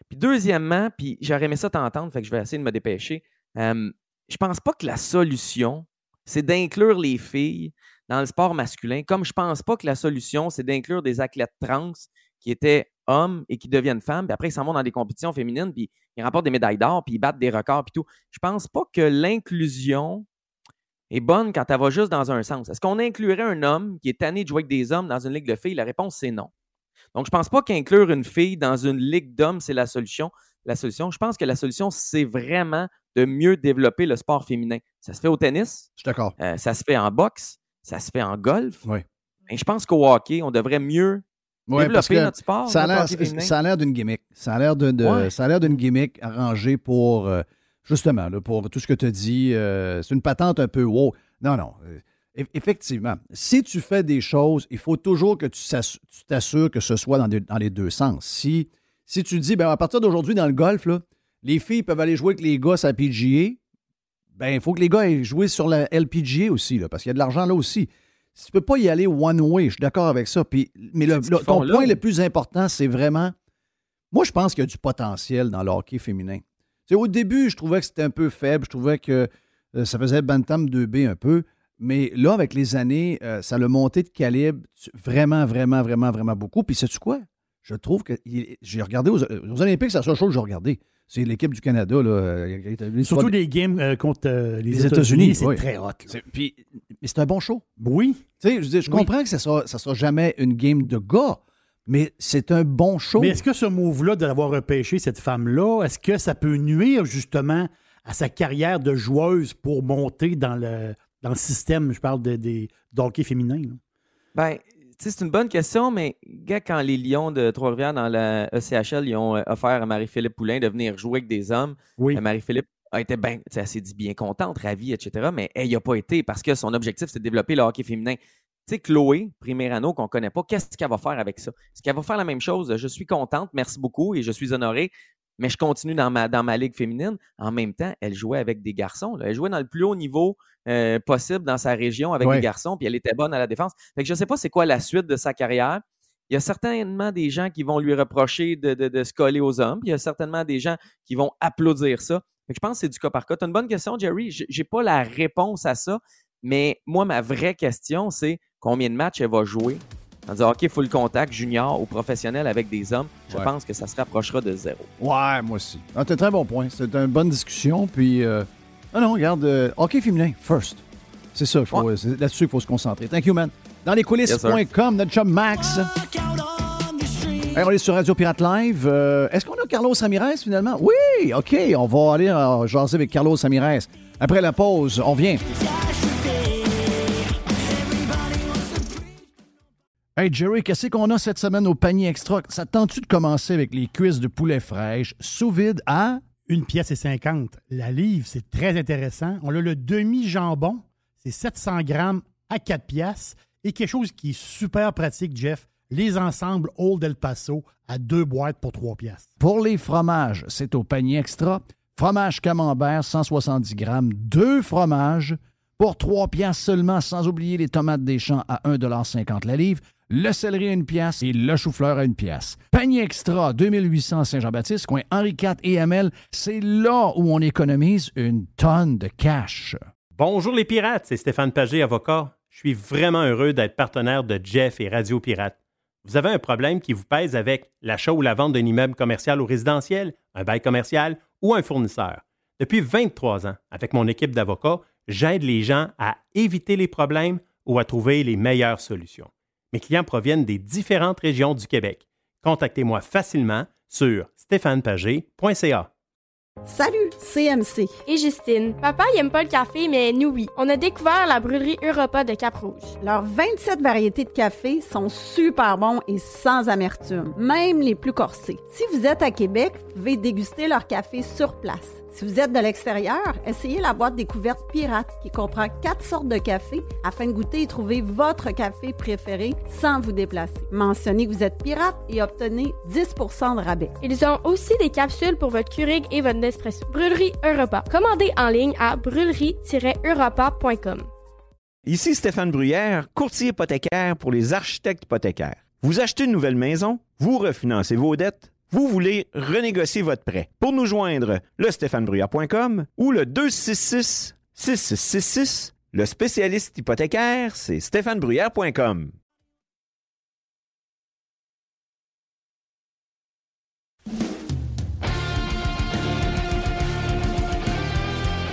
Puis, deuxièmement, puis j'aurais aimé ça t'entendre, fait que je vais essayer de me dépêcher. Euh, je pense pas que la solution, c'est d'inclure les filles dans le sport masculin, comme je pense pas que la solution, c'est d'inclure des athlètes trans qui étaient hommes et qui deviennent femmes, puis après, ils s'en vont dans des compétitions féminines, puis ils remportent des médailles d'or, puis ils battent des records, puis tout. Je pense pas que l'inclusion est bonne quand elle va juste dans un sens. Est-ce qu'on inclurait un homme qui est tanné de jouer avec des hommes dans une ligue de filles? La réponse, c'est non. Donc, je pense pas qu'inclure une fille dans une ligue d'hommes, c'est la solution. La solution, je pense que la solution, c'est vraiment de mieux développer le sport féminin. Ça se fait au tennis. Je suis d'accord. Euh, ça se fait en boxe ça se fait en golf. Oui. Mais je pense qu'au hockey, on devrait mieux développer notre sport. Ça a l'air d'une gimmick. Ça a l'air d'une gimmick arrangée pour, euh, justement, pour tout ce que tu as dit. Euh, c'est une patente un peu wow. Non, non. Effectivement, si tu fais des choses, il faut toujours que tu t'assures que ce soit dans, les deux sens. Si, si tu dis, ben, à partir d'aujourd'hui, dans le golf, les filles peuvent aller jouer avec les gosses à PGA, ben, il faut que les gars aient joué sur la LPGA aussi, là, parce qu'il y a de l'argent là aussi. Si tu peux pas y aller one way, je suis d'accord avec ça. Puis, mais le, ton point le plus important, c'est vraiment. Moi, je pense qu'il y a du potentiel dans le hockey féminin. au début, je trouvais que c'était un peu faible. Je trouvais que euh, ça faisait Bantam 2B un peu. Mais là, avec les années, euh, ça l'a monté de calibre vraiment, vraiment, vraiment, vraiment beaucoup. Puis, sais-tu quoi? Je trouve que j'ai regardé aux, Olympiques, c'est la seule chose que j'ai regardé. c'est l'équipe du Canada. Là, Surtout des games contre les, États-Unis, c'est très hot. Puis, mais c'est un bon show. Oui. Tu sais, je, comprends que ça ne sera, sera jamais une game de gars, mais c'est un bon show. Mais est-ce que ce move-là d'avoir repêché cette femme-là, est-ce que ça peut nuire justement à sa carrière de joueuse pour monter dans le, dans le système, je parle de, des d'hockey féminin? Bien, c'est une bonne question, mais gars, quand les Lions de Trois-Rivières dans la ECHL, ils ont euh, offert à Marie-Philippe Poulain de venir jouer avec des hommes, oui. Euh, Marie-Philippe a été bien, elle s'est dit bien contente, ravie, etc. Mais elle n'y a pas été parce que son objectif, c'est de développer le hockey féminin. Tu sais, Chloé Primerano, qu'on ne connaît pas, qu'est-ce qu'elle va faire avec ça? Est-ce qu'elle va faire la même chose? Je suis contente, merci beaucoup et je suis honorée, mais je continue dans ma, dans ma ligue féminine. En même temps, elle jouait avec des garçons. Elle jouait dans le plus haut niveau euh, possible dans sa région avec des garçons, puis elle était bonne à la défense. Fait que je ne sais pas c'est quoi la suite de sa carrière. Il y a certainement des gens qui vont lui reprocher de, se coller aux hommes. il y a certainement des gens qui vont applaudir ça. Fait que je pense que c'est du cas par cas. Tu as une bonne question, Jerry. Je n'ai pas la réponse à ça. Mais moi, ma vraie question, c'est combien de matchs elle va jouer? En disant OK, full contact, junior ou professionnel avec des hommes, je pense que ça se rapprochera de zéro. Ouais, moi aussi. Ah, c'est un très bon point. C'est une bonne discussion. Puis, euh... ah non, regarde, euh, hockey féminin, first. C'est ça, c'est là-dessus qu'il faut se concentrer. Thank you, man. Dans les coulisses.com, notre chum Max. on est sur Radio Pirate Live. Euh, est-ce qu'on a Carlos Ramirez finalement? Oui, OK. On va aller euh, jaser avec Carlos Ramirez. Après la pause, on vient. Hey Jerry, qu'est-ce qu'on a cette semaine au panier extra? Ça tente-tu de commencer avec les cuisses de poulet fraîche sous vide à... Une pièce et 50. La livre, c'est très intéressant. On a le demi-jambon, c'est 700 grammes à 4 pièces. Et quelque chose qui est super pratique, Jeff, les ensembles Old El Paso à deux boîtes pour 3 pièces. Pour les fromages, c'est au panier extra. Fromage camembert, 170 grammes, deux fromages pour 3 pièces seulement, sans oublier les tomates des champs à 1,50 la livre le céleri à une pièce et le chou-fleur à une pièce. Panier extra 2800 Saint-Jean-Baptiste, coin Henri IV et ML, c'est là où on économise une tonne de cash. Bonjour les pirates, c'est Stéphane Pagé, avocat. Je suis vraiment heureux d'être partenaire de Jeff et Radio Pirate. Vous avez un problème qui vous pèse avec l'achat ou la vente d'un immeuble commercial ou résidentiel, un bail commercial ou un fournisseur. Depuis 23 ans, avec mon équipe d'avocats, j'aide les gens à éviter les problèmes ou à trouver les meilleures solutions. Mes clients proviennent des différentes régions du Québec. Contactez-moi facilement sur stéphanepagé.ca. Salut, CMC. Et Justine. Papa, il aime pas le café, mais nous, oui. On a découvert la brûlerie Europa de Cap-Rouge. Leurs 27 variétés de café sont super bons et sans amertume, même les plus corsés. Si vous êtes à Québec, vous pouvez déguster leur café sur place. Si vous êtes de l'extérieur, essayez la boîte découverte pirate qui comprend quatre sortes de café afin de goûter et trouver votre café préféré sans vous déplacer. Mentionnez que vous êtes pirate et obtenez 10% de rabais. Ils ont aussi des capsules pour votre Keurig et votre Nespresso. Brûlerie Europa. Commandez en ligne à brûlerie-europa.com. Ici Stéphane Bruyère, courtier hypothécaire pour les architectes hypothécaires. Vous achetez une nouvelle maison, vous refinancez vos dettes vous voulez renégocier votre prêt. Pour nous joindre, le stéphanebrouillard.com ou le 266 6666. Le spécialiste hypothécaire, c'est stéphanebrouillard.com.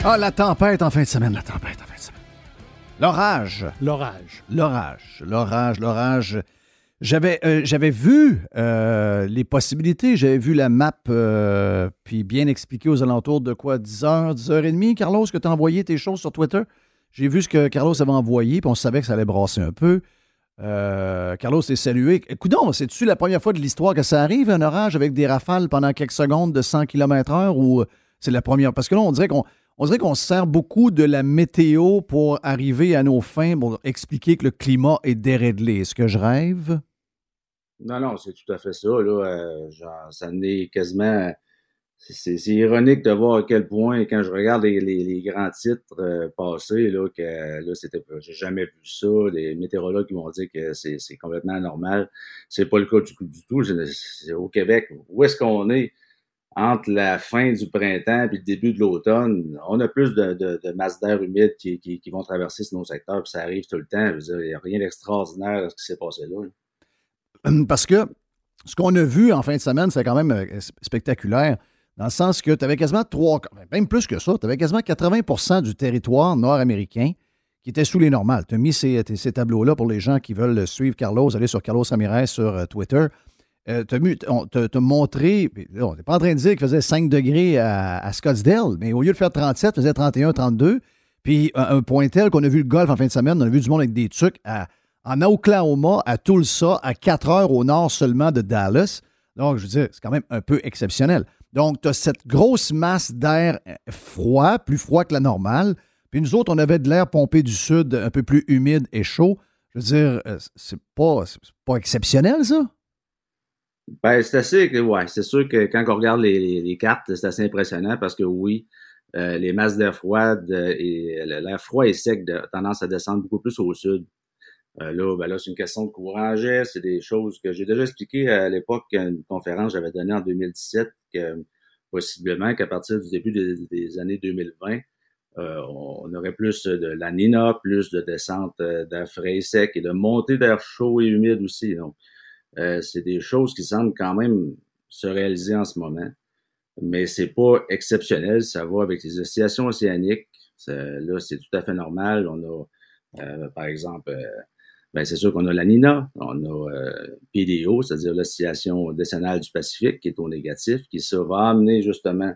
Ah, la tempête en fin de semaine, la tempête en fin de semaine. L'orage. L'orage. L'orage. L'orage, l'orage. J'avais euh, j'avais vu euh, les possibilités, j'avais vu la map, euh, puis bien expliqué aux alentours de quoi, 10h, 10h30, Carlos, que tu as envoyé tes choses sur Twitter? J'ai vu ce que Carlos avait envoyé, puis on savait que ça allait brasser un peu. Carlos est salué. Écoutons, c'est-tu la première fois de l'histoire que ça arrive, un orage avec des rafales pendant quelques secondes de 100 km/h, ou c'est la première? Parce que là, on dirait qu'on on dirait qu'on sert beaucoup de la météo pour arriver à nos fins, pour expliquer que le climat est déréglé. Est-ce que je rêve? Non, non, c'est tout à fait ça. Là. Euh, genre, ça n'est quasiment. C'est ironique de voir à quel point, quand je regarde les, grands titres euh, passés, là, que là, c'était. J'ai jamais vu ça. Les météorologues qui m'ont dit que c'est complètement anormal. C'est pas le cas du, tout. Au Québec. Où est-ce qu'on est? Entre la fin du printemps et le début de l'automne, on a plus de, de, masses d'air humides qui, vont traverser nos secteurs, puis ça arrive tout le temps. Il n'y a rien d'extraordinaire à ce qui s'est passé là. Hum, parce que ce qu'on a vu en fin de semaine, c'est quand même euh, spectaculaire. dans le sens que tu avais quasiment trois, même plus que ça, tu avais quasiment 80% du territoire nord-américain qui était sous les normales. Tu as mis ces, ces tableaux-là pour les gens qui veulent suivre Carlos, aller sur Carlos Ramirez sur euh, Twitter. Euh, tu as, montré, on n'est pas en train de dire qu'il faisait 5 degrés à, Scottsdale, mais au lieu de faire 37, il faisait 31, 32. Puis un, point tel qu'on a vu le golf en fin de semaine, on a vu du monde avec des trucs en Oklahoma, à Tulsa, à 4 heures au nord seulement de Dallas. Donc, je veux dire, c'est quand même un peu exceptionnel. Donc, tu as cette grosse masse d'air euh, froid, plus froid que la normale. Puis nous autres, on avait de l'air pompé du sud, un peu plus humide et chaud. Je veux dire, euh, c'est pas, pas exceptionnel, ça? Ben, c'est assez, ouais, c'est sûr que quand on regarde les, cartes, c'est assez impressionnant parce que oui, euh, les masses d'air froid et l'air froid et sec ont tendance à descendre beaucoup plus au sud. Euh, là, ben là c'est une question de courant c'est des choses que j'ai déjà expliquées à l'époque une conférence que j'avais donnée en 2017, que possiblement qu'à partir du début des, années 2020, euh, on aurait plus de la Nina, plus de descente d'air frais et sec et de montée d'air chaud et humide aussi. Donc, euh, c'est des choses qui semblent quand même se réaliser en ce moment. Mais c'est pas exceptionnel. Ça va avec les oscillations océaniques. là, c'est tout à fait normal. On a, euh, par exemple, euh, ben, c'est sûr qu'on a la Nina, on a PDO, c'est-à-dire l'oscillation décennale du Pacifique, qui est au négatif, qui ça va amener justement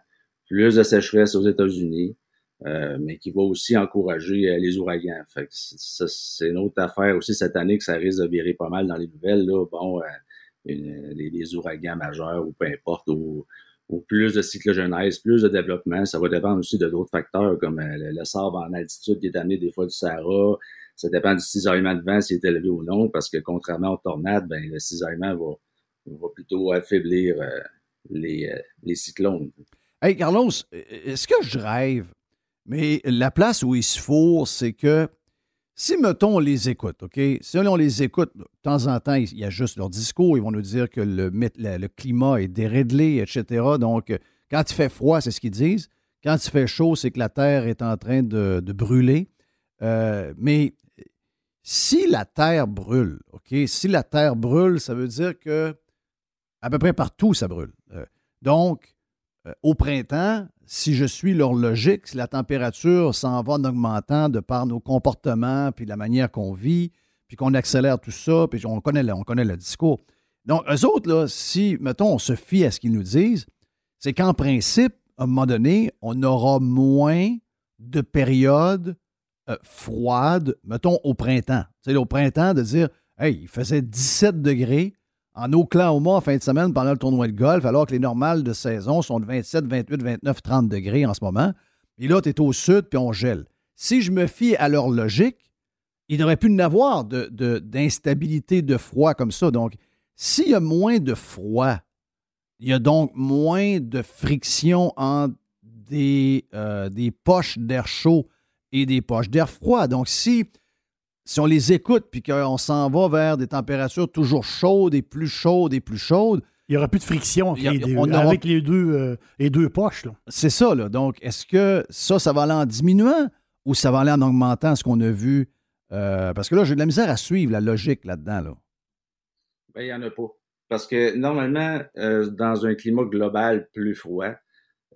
plus de sécheresse aux États-Unis, mais qui va aussi encourager les ouragans. Fait c'est une autre affaire aussi cette année que ça risque de virer pas mal dans les nouvelles. Là. Bon, les, ouragans majeurs ou peu importe, ou, plus de cyclogenèse, plus de développement. Ça va dépendre aussi de d'autres facteurs comme le, sable en altitude qui est amené des fois du Sahara. Ça dépend du cisaillement de vent s'il est élevé ou non, parce que contrairement aux tornades, ben, le cisaillement va, va plutôt affaiblir les, les cyclones. Hey Carlos, est-ce que je rêve mais la place où ils se fourrent, c'est que si, mettons, on les écoute, OK? Si on les écoute, de temps en temps, il y a juste leur discours, ils vont nous dire que le, climat est déréglé, etc. Donc, quand il fait froid, c'est ce qu'ils disent. Quand il fait chaud, c'est que la Terre est en train de, brûler. Euh, mais si la Terre brûle, OK? Si la Terre brûle, ça veut dire que à peu près partout, ça brûle. Euh, donc, euh, au printemps, si je suis leur logique, si la température s'en va en augmentant de par nos comportements, puis la manière qu'on vit, puis qu'on accélère tout ça, puis on connaît, on connaît le discours. Donc, eux autres, si, mettons, on se fie à ce qu'ils nous disent, c'est qu'en principe, à un moment donné, on aura moins de périodes euh, froides, mettons, au printemps. C'est au printemps de dire, hey, il faisait 17 degrés, en Oklahoma en fin de semaine pendant le tournoi de golf, alors que les normales de saison sont de 27, 28, 29, 30 degrés en ce moment. Et là, tu es au sud, puis on gèle. Si je me fie à leur logique, il n'aurait pu n'avoir d'instabilité de, de froid comme ça. Donc, s'il y a moins de froid, il y a donc moins de friction entre des, euh, des poches d'air chaud et des poches d'air froid. Donc, si si on les écoute puis qu'on s'en va vers des températures toujours chaudes et plus chaudes et plus chaudes, il n'y aura plus de friction avec les deux, euh, les deux poches. C'est ça. Là. Donc, est-ce que ça, ça va aller en diminuant ou ça va aller en augmentant ce qu'on a vu? Euh, parce que là, j'ai de la misère à suivre la logique là-dedans. Là. Ben, il n'y en a pas. Parce que normalement, euh, dans un climat global plus froid,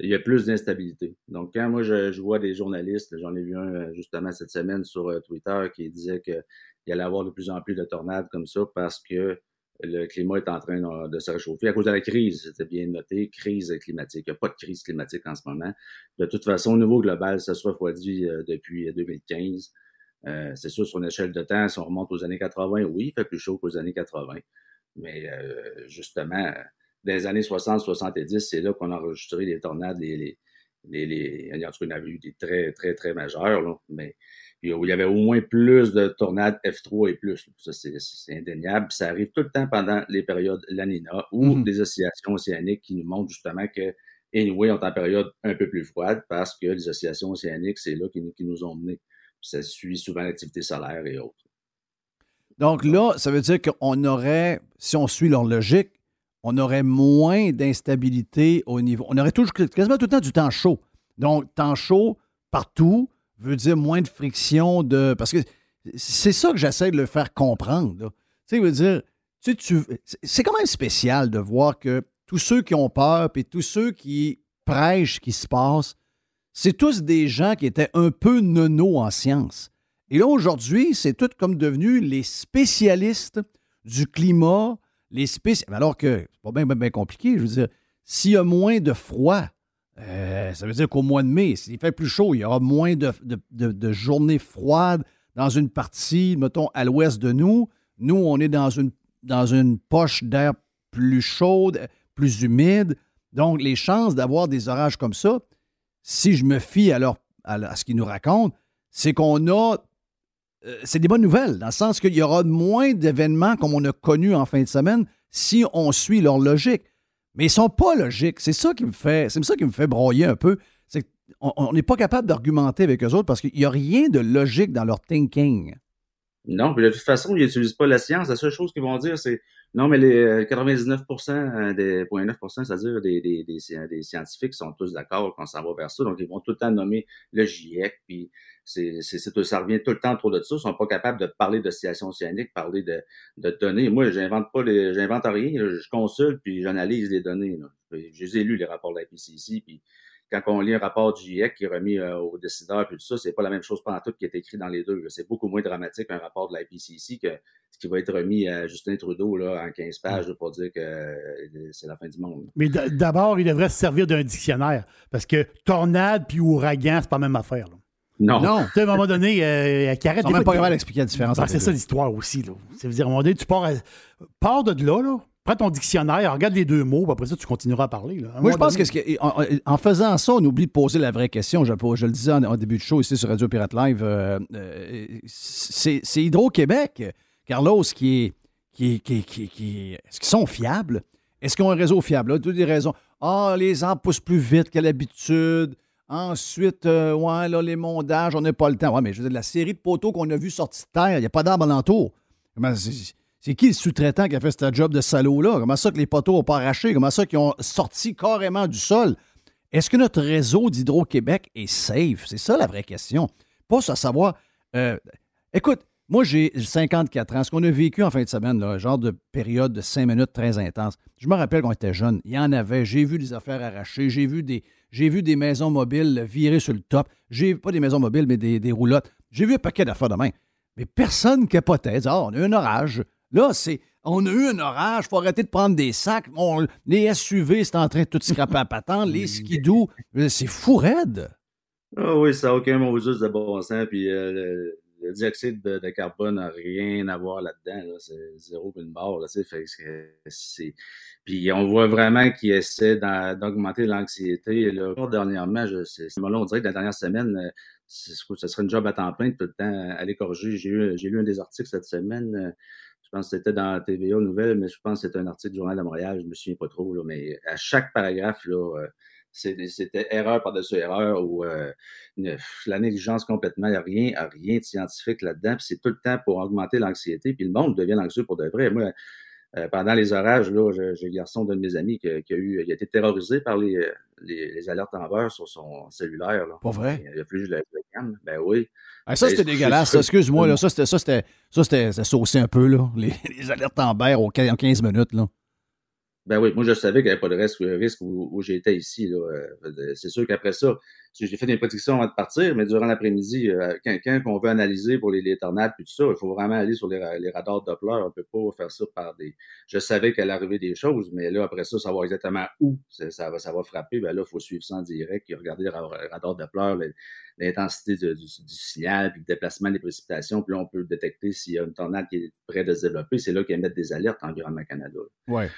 il y a plus d'instabilité. Donc, quand moi, je, vois des journalistes, j'en ai vu un euh, justement cette semaine sur euh, Twitter qui disait qu'il allait y avoir de plus en plus de tornades comme ça parce que le climat est en train de se réchauffer à cause de la crise. C'était bien noté, crise climatique. Il n'y a pas de crise climatique en ce moment. De toute façon, au niveau global, ça se refroidit euh, depuis 2015. c'est sûr, sur une échelle de temps, si on remonte aux années 80, oui, il fait plus chaud qu'aux années 80. Mais justement, dans les années 60-70, c'est là qu'on a enregistré les tornades, les, les, les, les, en tout cas, il y en avait eu des très, très, très majeurs, là, mais il y avait au moins plus de tornades F3 et plus. Ça, c'est indéniable. ça arrive tout le temps pendant les périodes Lanina ou mm-hmm. des oscillations océaniques qui nous montrent justement que, anyway, on est en période un peu plus froide parce que les oscillations océaniques, c'est là qui, qui, nous ont menés. Ça suit souvent l'activité solaire et autres. Donc là, ça veut dire qu'on aurait, si on suit leur logique, on aurait moins d'instabilité au niveau. On aurait toujours, quasiment tout le temps du temps chaud. Donc, temps chaud partout veut dire moins de friction de. Parce que c'est ça que j'essaie de le faire comprendre. Tu sais, c'est quand même spécial de voir que tous ceux qui ont peur, et tous ceux qui prêche qui se passe, c'est tous des gens qui étaient un peu nono en sciences. Et là, aujourd'hui, c'est tout comme devenu les spécialistes du climat, les. Alors que c'est pas bien, bien, compliqué. Je veux dire, s'il y a moins de froid, euh, ça veut dire qu'au mois de mai, s'il fait plus chaud, il y aura moins de, de- de- journées froides dans une partie, mettons, à l'ouest de nous. Nous, on est dans une, dans une poche d'air plus chaude, plus humide. Donc, les chances d'avoir des orages comme ça, si je me fie à, à ce qu'ils nous racontent, c'est qu'on a. euh, c'est des bonnes nouvelles, dans le sens qu'il y aura moins d'événements comme on a connu en fin de semaine si on suit leur logique. Mais ils sont pas logiques. C'est ça qui me fait, c'est ça qui me fait broyer un peu. C'est qu'on on n'est pas capable d'argumenter avec eux autres parce qu'il n'y a rien de logique dans leur thinking. Non, puis de toute façon, ils n'utilisent pas la science. La seule chose qu'ils vont dire, c'est non, mais les euh, 99% des 0,9%, c'est-à-dire des, des, des, des scientifiques sont tous d'accord qu'on s'en va vers ça. Donc, ils vont tout le temps nommer le GIEC, puis c'est, c'est, ça revient tout le temps trop de ça. Ils sont pas capables de parler de situation océanique, parler de, de données. Moi, j'invente pas les, j'invente rien. Je consulte, puis j'analyse les données. Là. Je les ai les rapports de la PCC, puis quand on lit un rapport du GIEC qui est remis euh, aux décideurs puis tout ça, c'est pas la même chose pendant tout qui est écrit dans les deux. C'est beaucoup moins dramatique un rapport de la IPCC que ce qui va être remis à Justin Trudeau là, en 15 pages là, pour dire que euh, c'est la fin du monde. Mais d'abord, il devrait se servir d'un dictionnaire. Parce que tornade puis ouragan, c'est pas la même affaire. là. Non. Non. Tu sais, à un moment donné, euh, à Carrette. Ils sont même pas capables d'expliquer la différence Ah, c'est ça l'histoire aussi. Là. Ça veut dire, à un moment donné, tu pars, à- pars de là, là, prends ton dictionnaire, regarde les deux mots, puis après ça, tu continueras à parler. là. À un Moi, je pense que, donné- en, en faisant ça, on oublie de poser la vraie question. Je, je le disais en, en début de show ici sur Radio Pirate Live. euh, euh, c'est Hydro-Québec, Carlos, qui est. Qui, qui, qui, qui Est-ce qu'ils sont fiables? Est-ce qu'ils ont un réseau fiable? Là, toutes des raisons. Ah, les arbres poussent plus vite qu'à l'habitude. Ensuite, euh, ouais, là, les mondages, on n'a pas le temps. Ouais, mais je veux dire, la série de poteaux qu'on a vus sortis de terre, il n'y a pas d'arbres alentour. Comment c'est- qui le sous-traitant qui a fait ce job de salaud-là? Comment ça que les poteaux n'ont pas arraché? Comment ça qu'ils ont sorti carrément du sol? Est-ce que notre réseau d'Hydro-Québec est safe? C'est ça la vraie question. Pas à savoir. euh, écoute, moi j'ai 54 ans. Ce qu'on a vécu en fin de semaine, là, genre de période de 5 minutes très intense. Je me rappelle quand était jeune, il y en avait. J'ai vu des affaires arrachées. J'ai vu des, maisons mobiles virées sur le top. J'ai pas des maisons mobiles, mais des, des roulottes. J'ai vu un paquet d'affaires de main. Mais personne capotait. Disait, Ah, on a un orage. Là, c'est. On a eu un orage, faut arrêter de prendre des sacs. On- les SUV, c'est en train de tout scraper à patente. Les skidoo, euh, c'est fou raide. Ah oui, ça n'a aucun mot juste de bon sens. Puis euh, le, le dioxyde de, de carbone n'a rien à voir là-dedans. Là. C'est zéro puis une barre. Là, fait que. Puis on voit vraiment qu'ils essaient d'augmenter l'anxiété. Dernièrement, je, là, on dirait que la dernière semaine, euh, ce serait une job à temps plein de tout le temps aller corriger. J'ai lu un des articles cette semaine. Je pense que c'était dans TVA Nouvelle, mais je pense que c'était un article du Journal de Montréal. Je me souviens pas trop. Mais à chaque paragraphe, là, euh, c'était erreur par-dessus erreur ou euh, la négligence complètement. Il n'y a rien, rien de scientifique là-dedans. C'est tout le temps pour augmenter l'anxiété. Puis le monde devient anxieux pour de vrai. Moi, euh, pendant les orages, là, j'ai le garçon d'un de mes amis qui, a- qui eu, il a été terrorisé par les, les, les alertes en beurre sur son cellulaire. Là. Pas vrai? Il a fallu que je le je le calme. Ben oui. Ah, ça, c'était dégueulasse. Excuse-moi, là, ça, c'était, ça, c'était, ça, c'était, c'était saucé un peu, là. Les, les alertes au- en 15 minutes, là. Ben oui, moi je savais qu'il n'y avait pas de risque, risque où, j'étais ici. Euh, C'est sûr qu'après ça, j'ai fait des prédictions avant de partir, mais durant l'après-midi, euh, quand, quand on veut analyser pour les, tornades puis tout ça, il faut vraiment aller sur les, les radars Doppler. On ne peut pas faire ça par des. Je savais qu'elle arrivait des choses, mais là, après ça, savoir exactement où ça, va, ça va frapper, ben là, il faut suivre ça en direct et regarder les ra- radars Doppler, le- l'intensité du signal, puis le déplacement des précipitations, puis là, on peut détecter s'il y a une tornade qui est près de se développer. C'est là qu'ils émettent des alertes Environnement Canada. Ouais.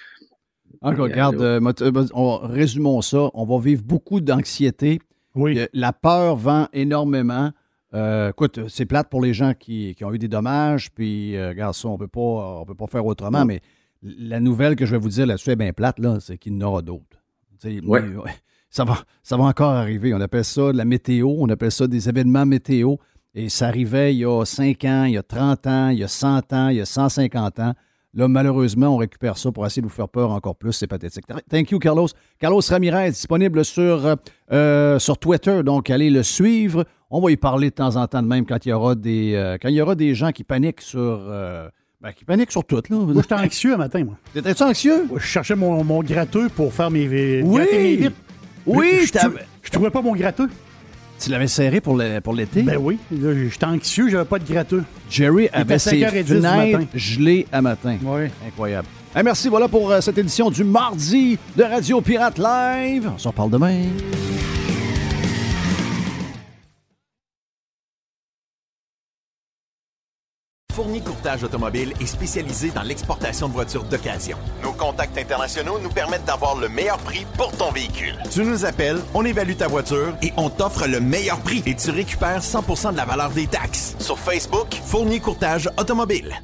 Alors, regarde, euh, euh, on- résumons ça. On va vivre beaucoup d'anxiété. Oui. Euh, La peur vend énormément. Euh, écoute, c'est plate pour les gens qui, qui ont eu des dommages. Puis, euh, regarde ça, on peut pas, on peut pas faire autrement. Mais la nouvelle que je vais vous dire là-dessus est bien plate, là, c'est qu'il y en aura d'autres. Mais, ouais, Ça va, ça va encore arriver. On appelle ça de la météo, on appelle ça des événements météo. Et ça arrivait il y a 5 ans, il y a 30 ans, il y a 100 ans, il y a 150 ans. Là, malheureusement, on récupère ça pour essayer de vous faire peur encore plus. C'est pathétique. Thank you, Carlos. Carlos Ramirez, disponible sur, euh, euh, sur Twitter. Donc, allez le suivre. On va y parler de temps en temps de même quand il y aura des, euh, quand il y aura des gens qui paniquent sur. euh, ben, qui paniquent sur tout. Là. Moi, j'étais anxieux un matin, moi. T'étais-tu anxieux? Je cherchais mon, mon gratteux pour faire mes, Oui! gratter mes vitres. Oui, je, trou- je trouvais pas mon gratteux. Tu l'avais serré pour le- pour l'été? Ben oui. Là, J'étais anxieux, j'avais pas de gratteux. Jerry avait ses 5h10 du fenêtres gelées à matin. Oui. Incroyable. Hey, merci, voilà pour euh, cette édition du mardi de Radio Pirate Live. On s'en parle demain. Fournier Courtage Automobile est spécialisé dans l'exportation de voitures d'occasion. Nos contacts internationaux nous permettent d'avoir le meilleur prix pour ton véhicule. Tu nous appelles, on évalue ta voiture et on t'offre le meilleur prix et tu récupères 100% de la valeur des taxes. Sur Facebook, Fournier Courtage Automobile.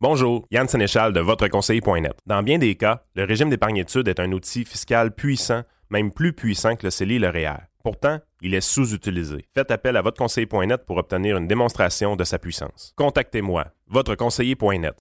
Bonjour, Yann Sénéchal de votreconseiller.net. Dans bien des cas, le régime d'épargne-études est un outil fiscal puissant, même plus puissant que le CELI et le REER. Pourtant, il est sous-utilisé. Faites appel à votreconseiller.net pour obtenir une démonstration de sa puissance. Contactez-moi, votreconseiller.net.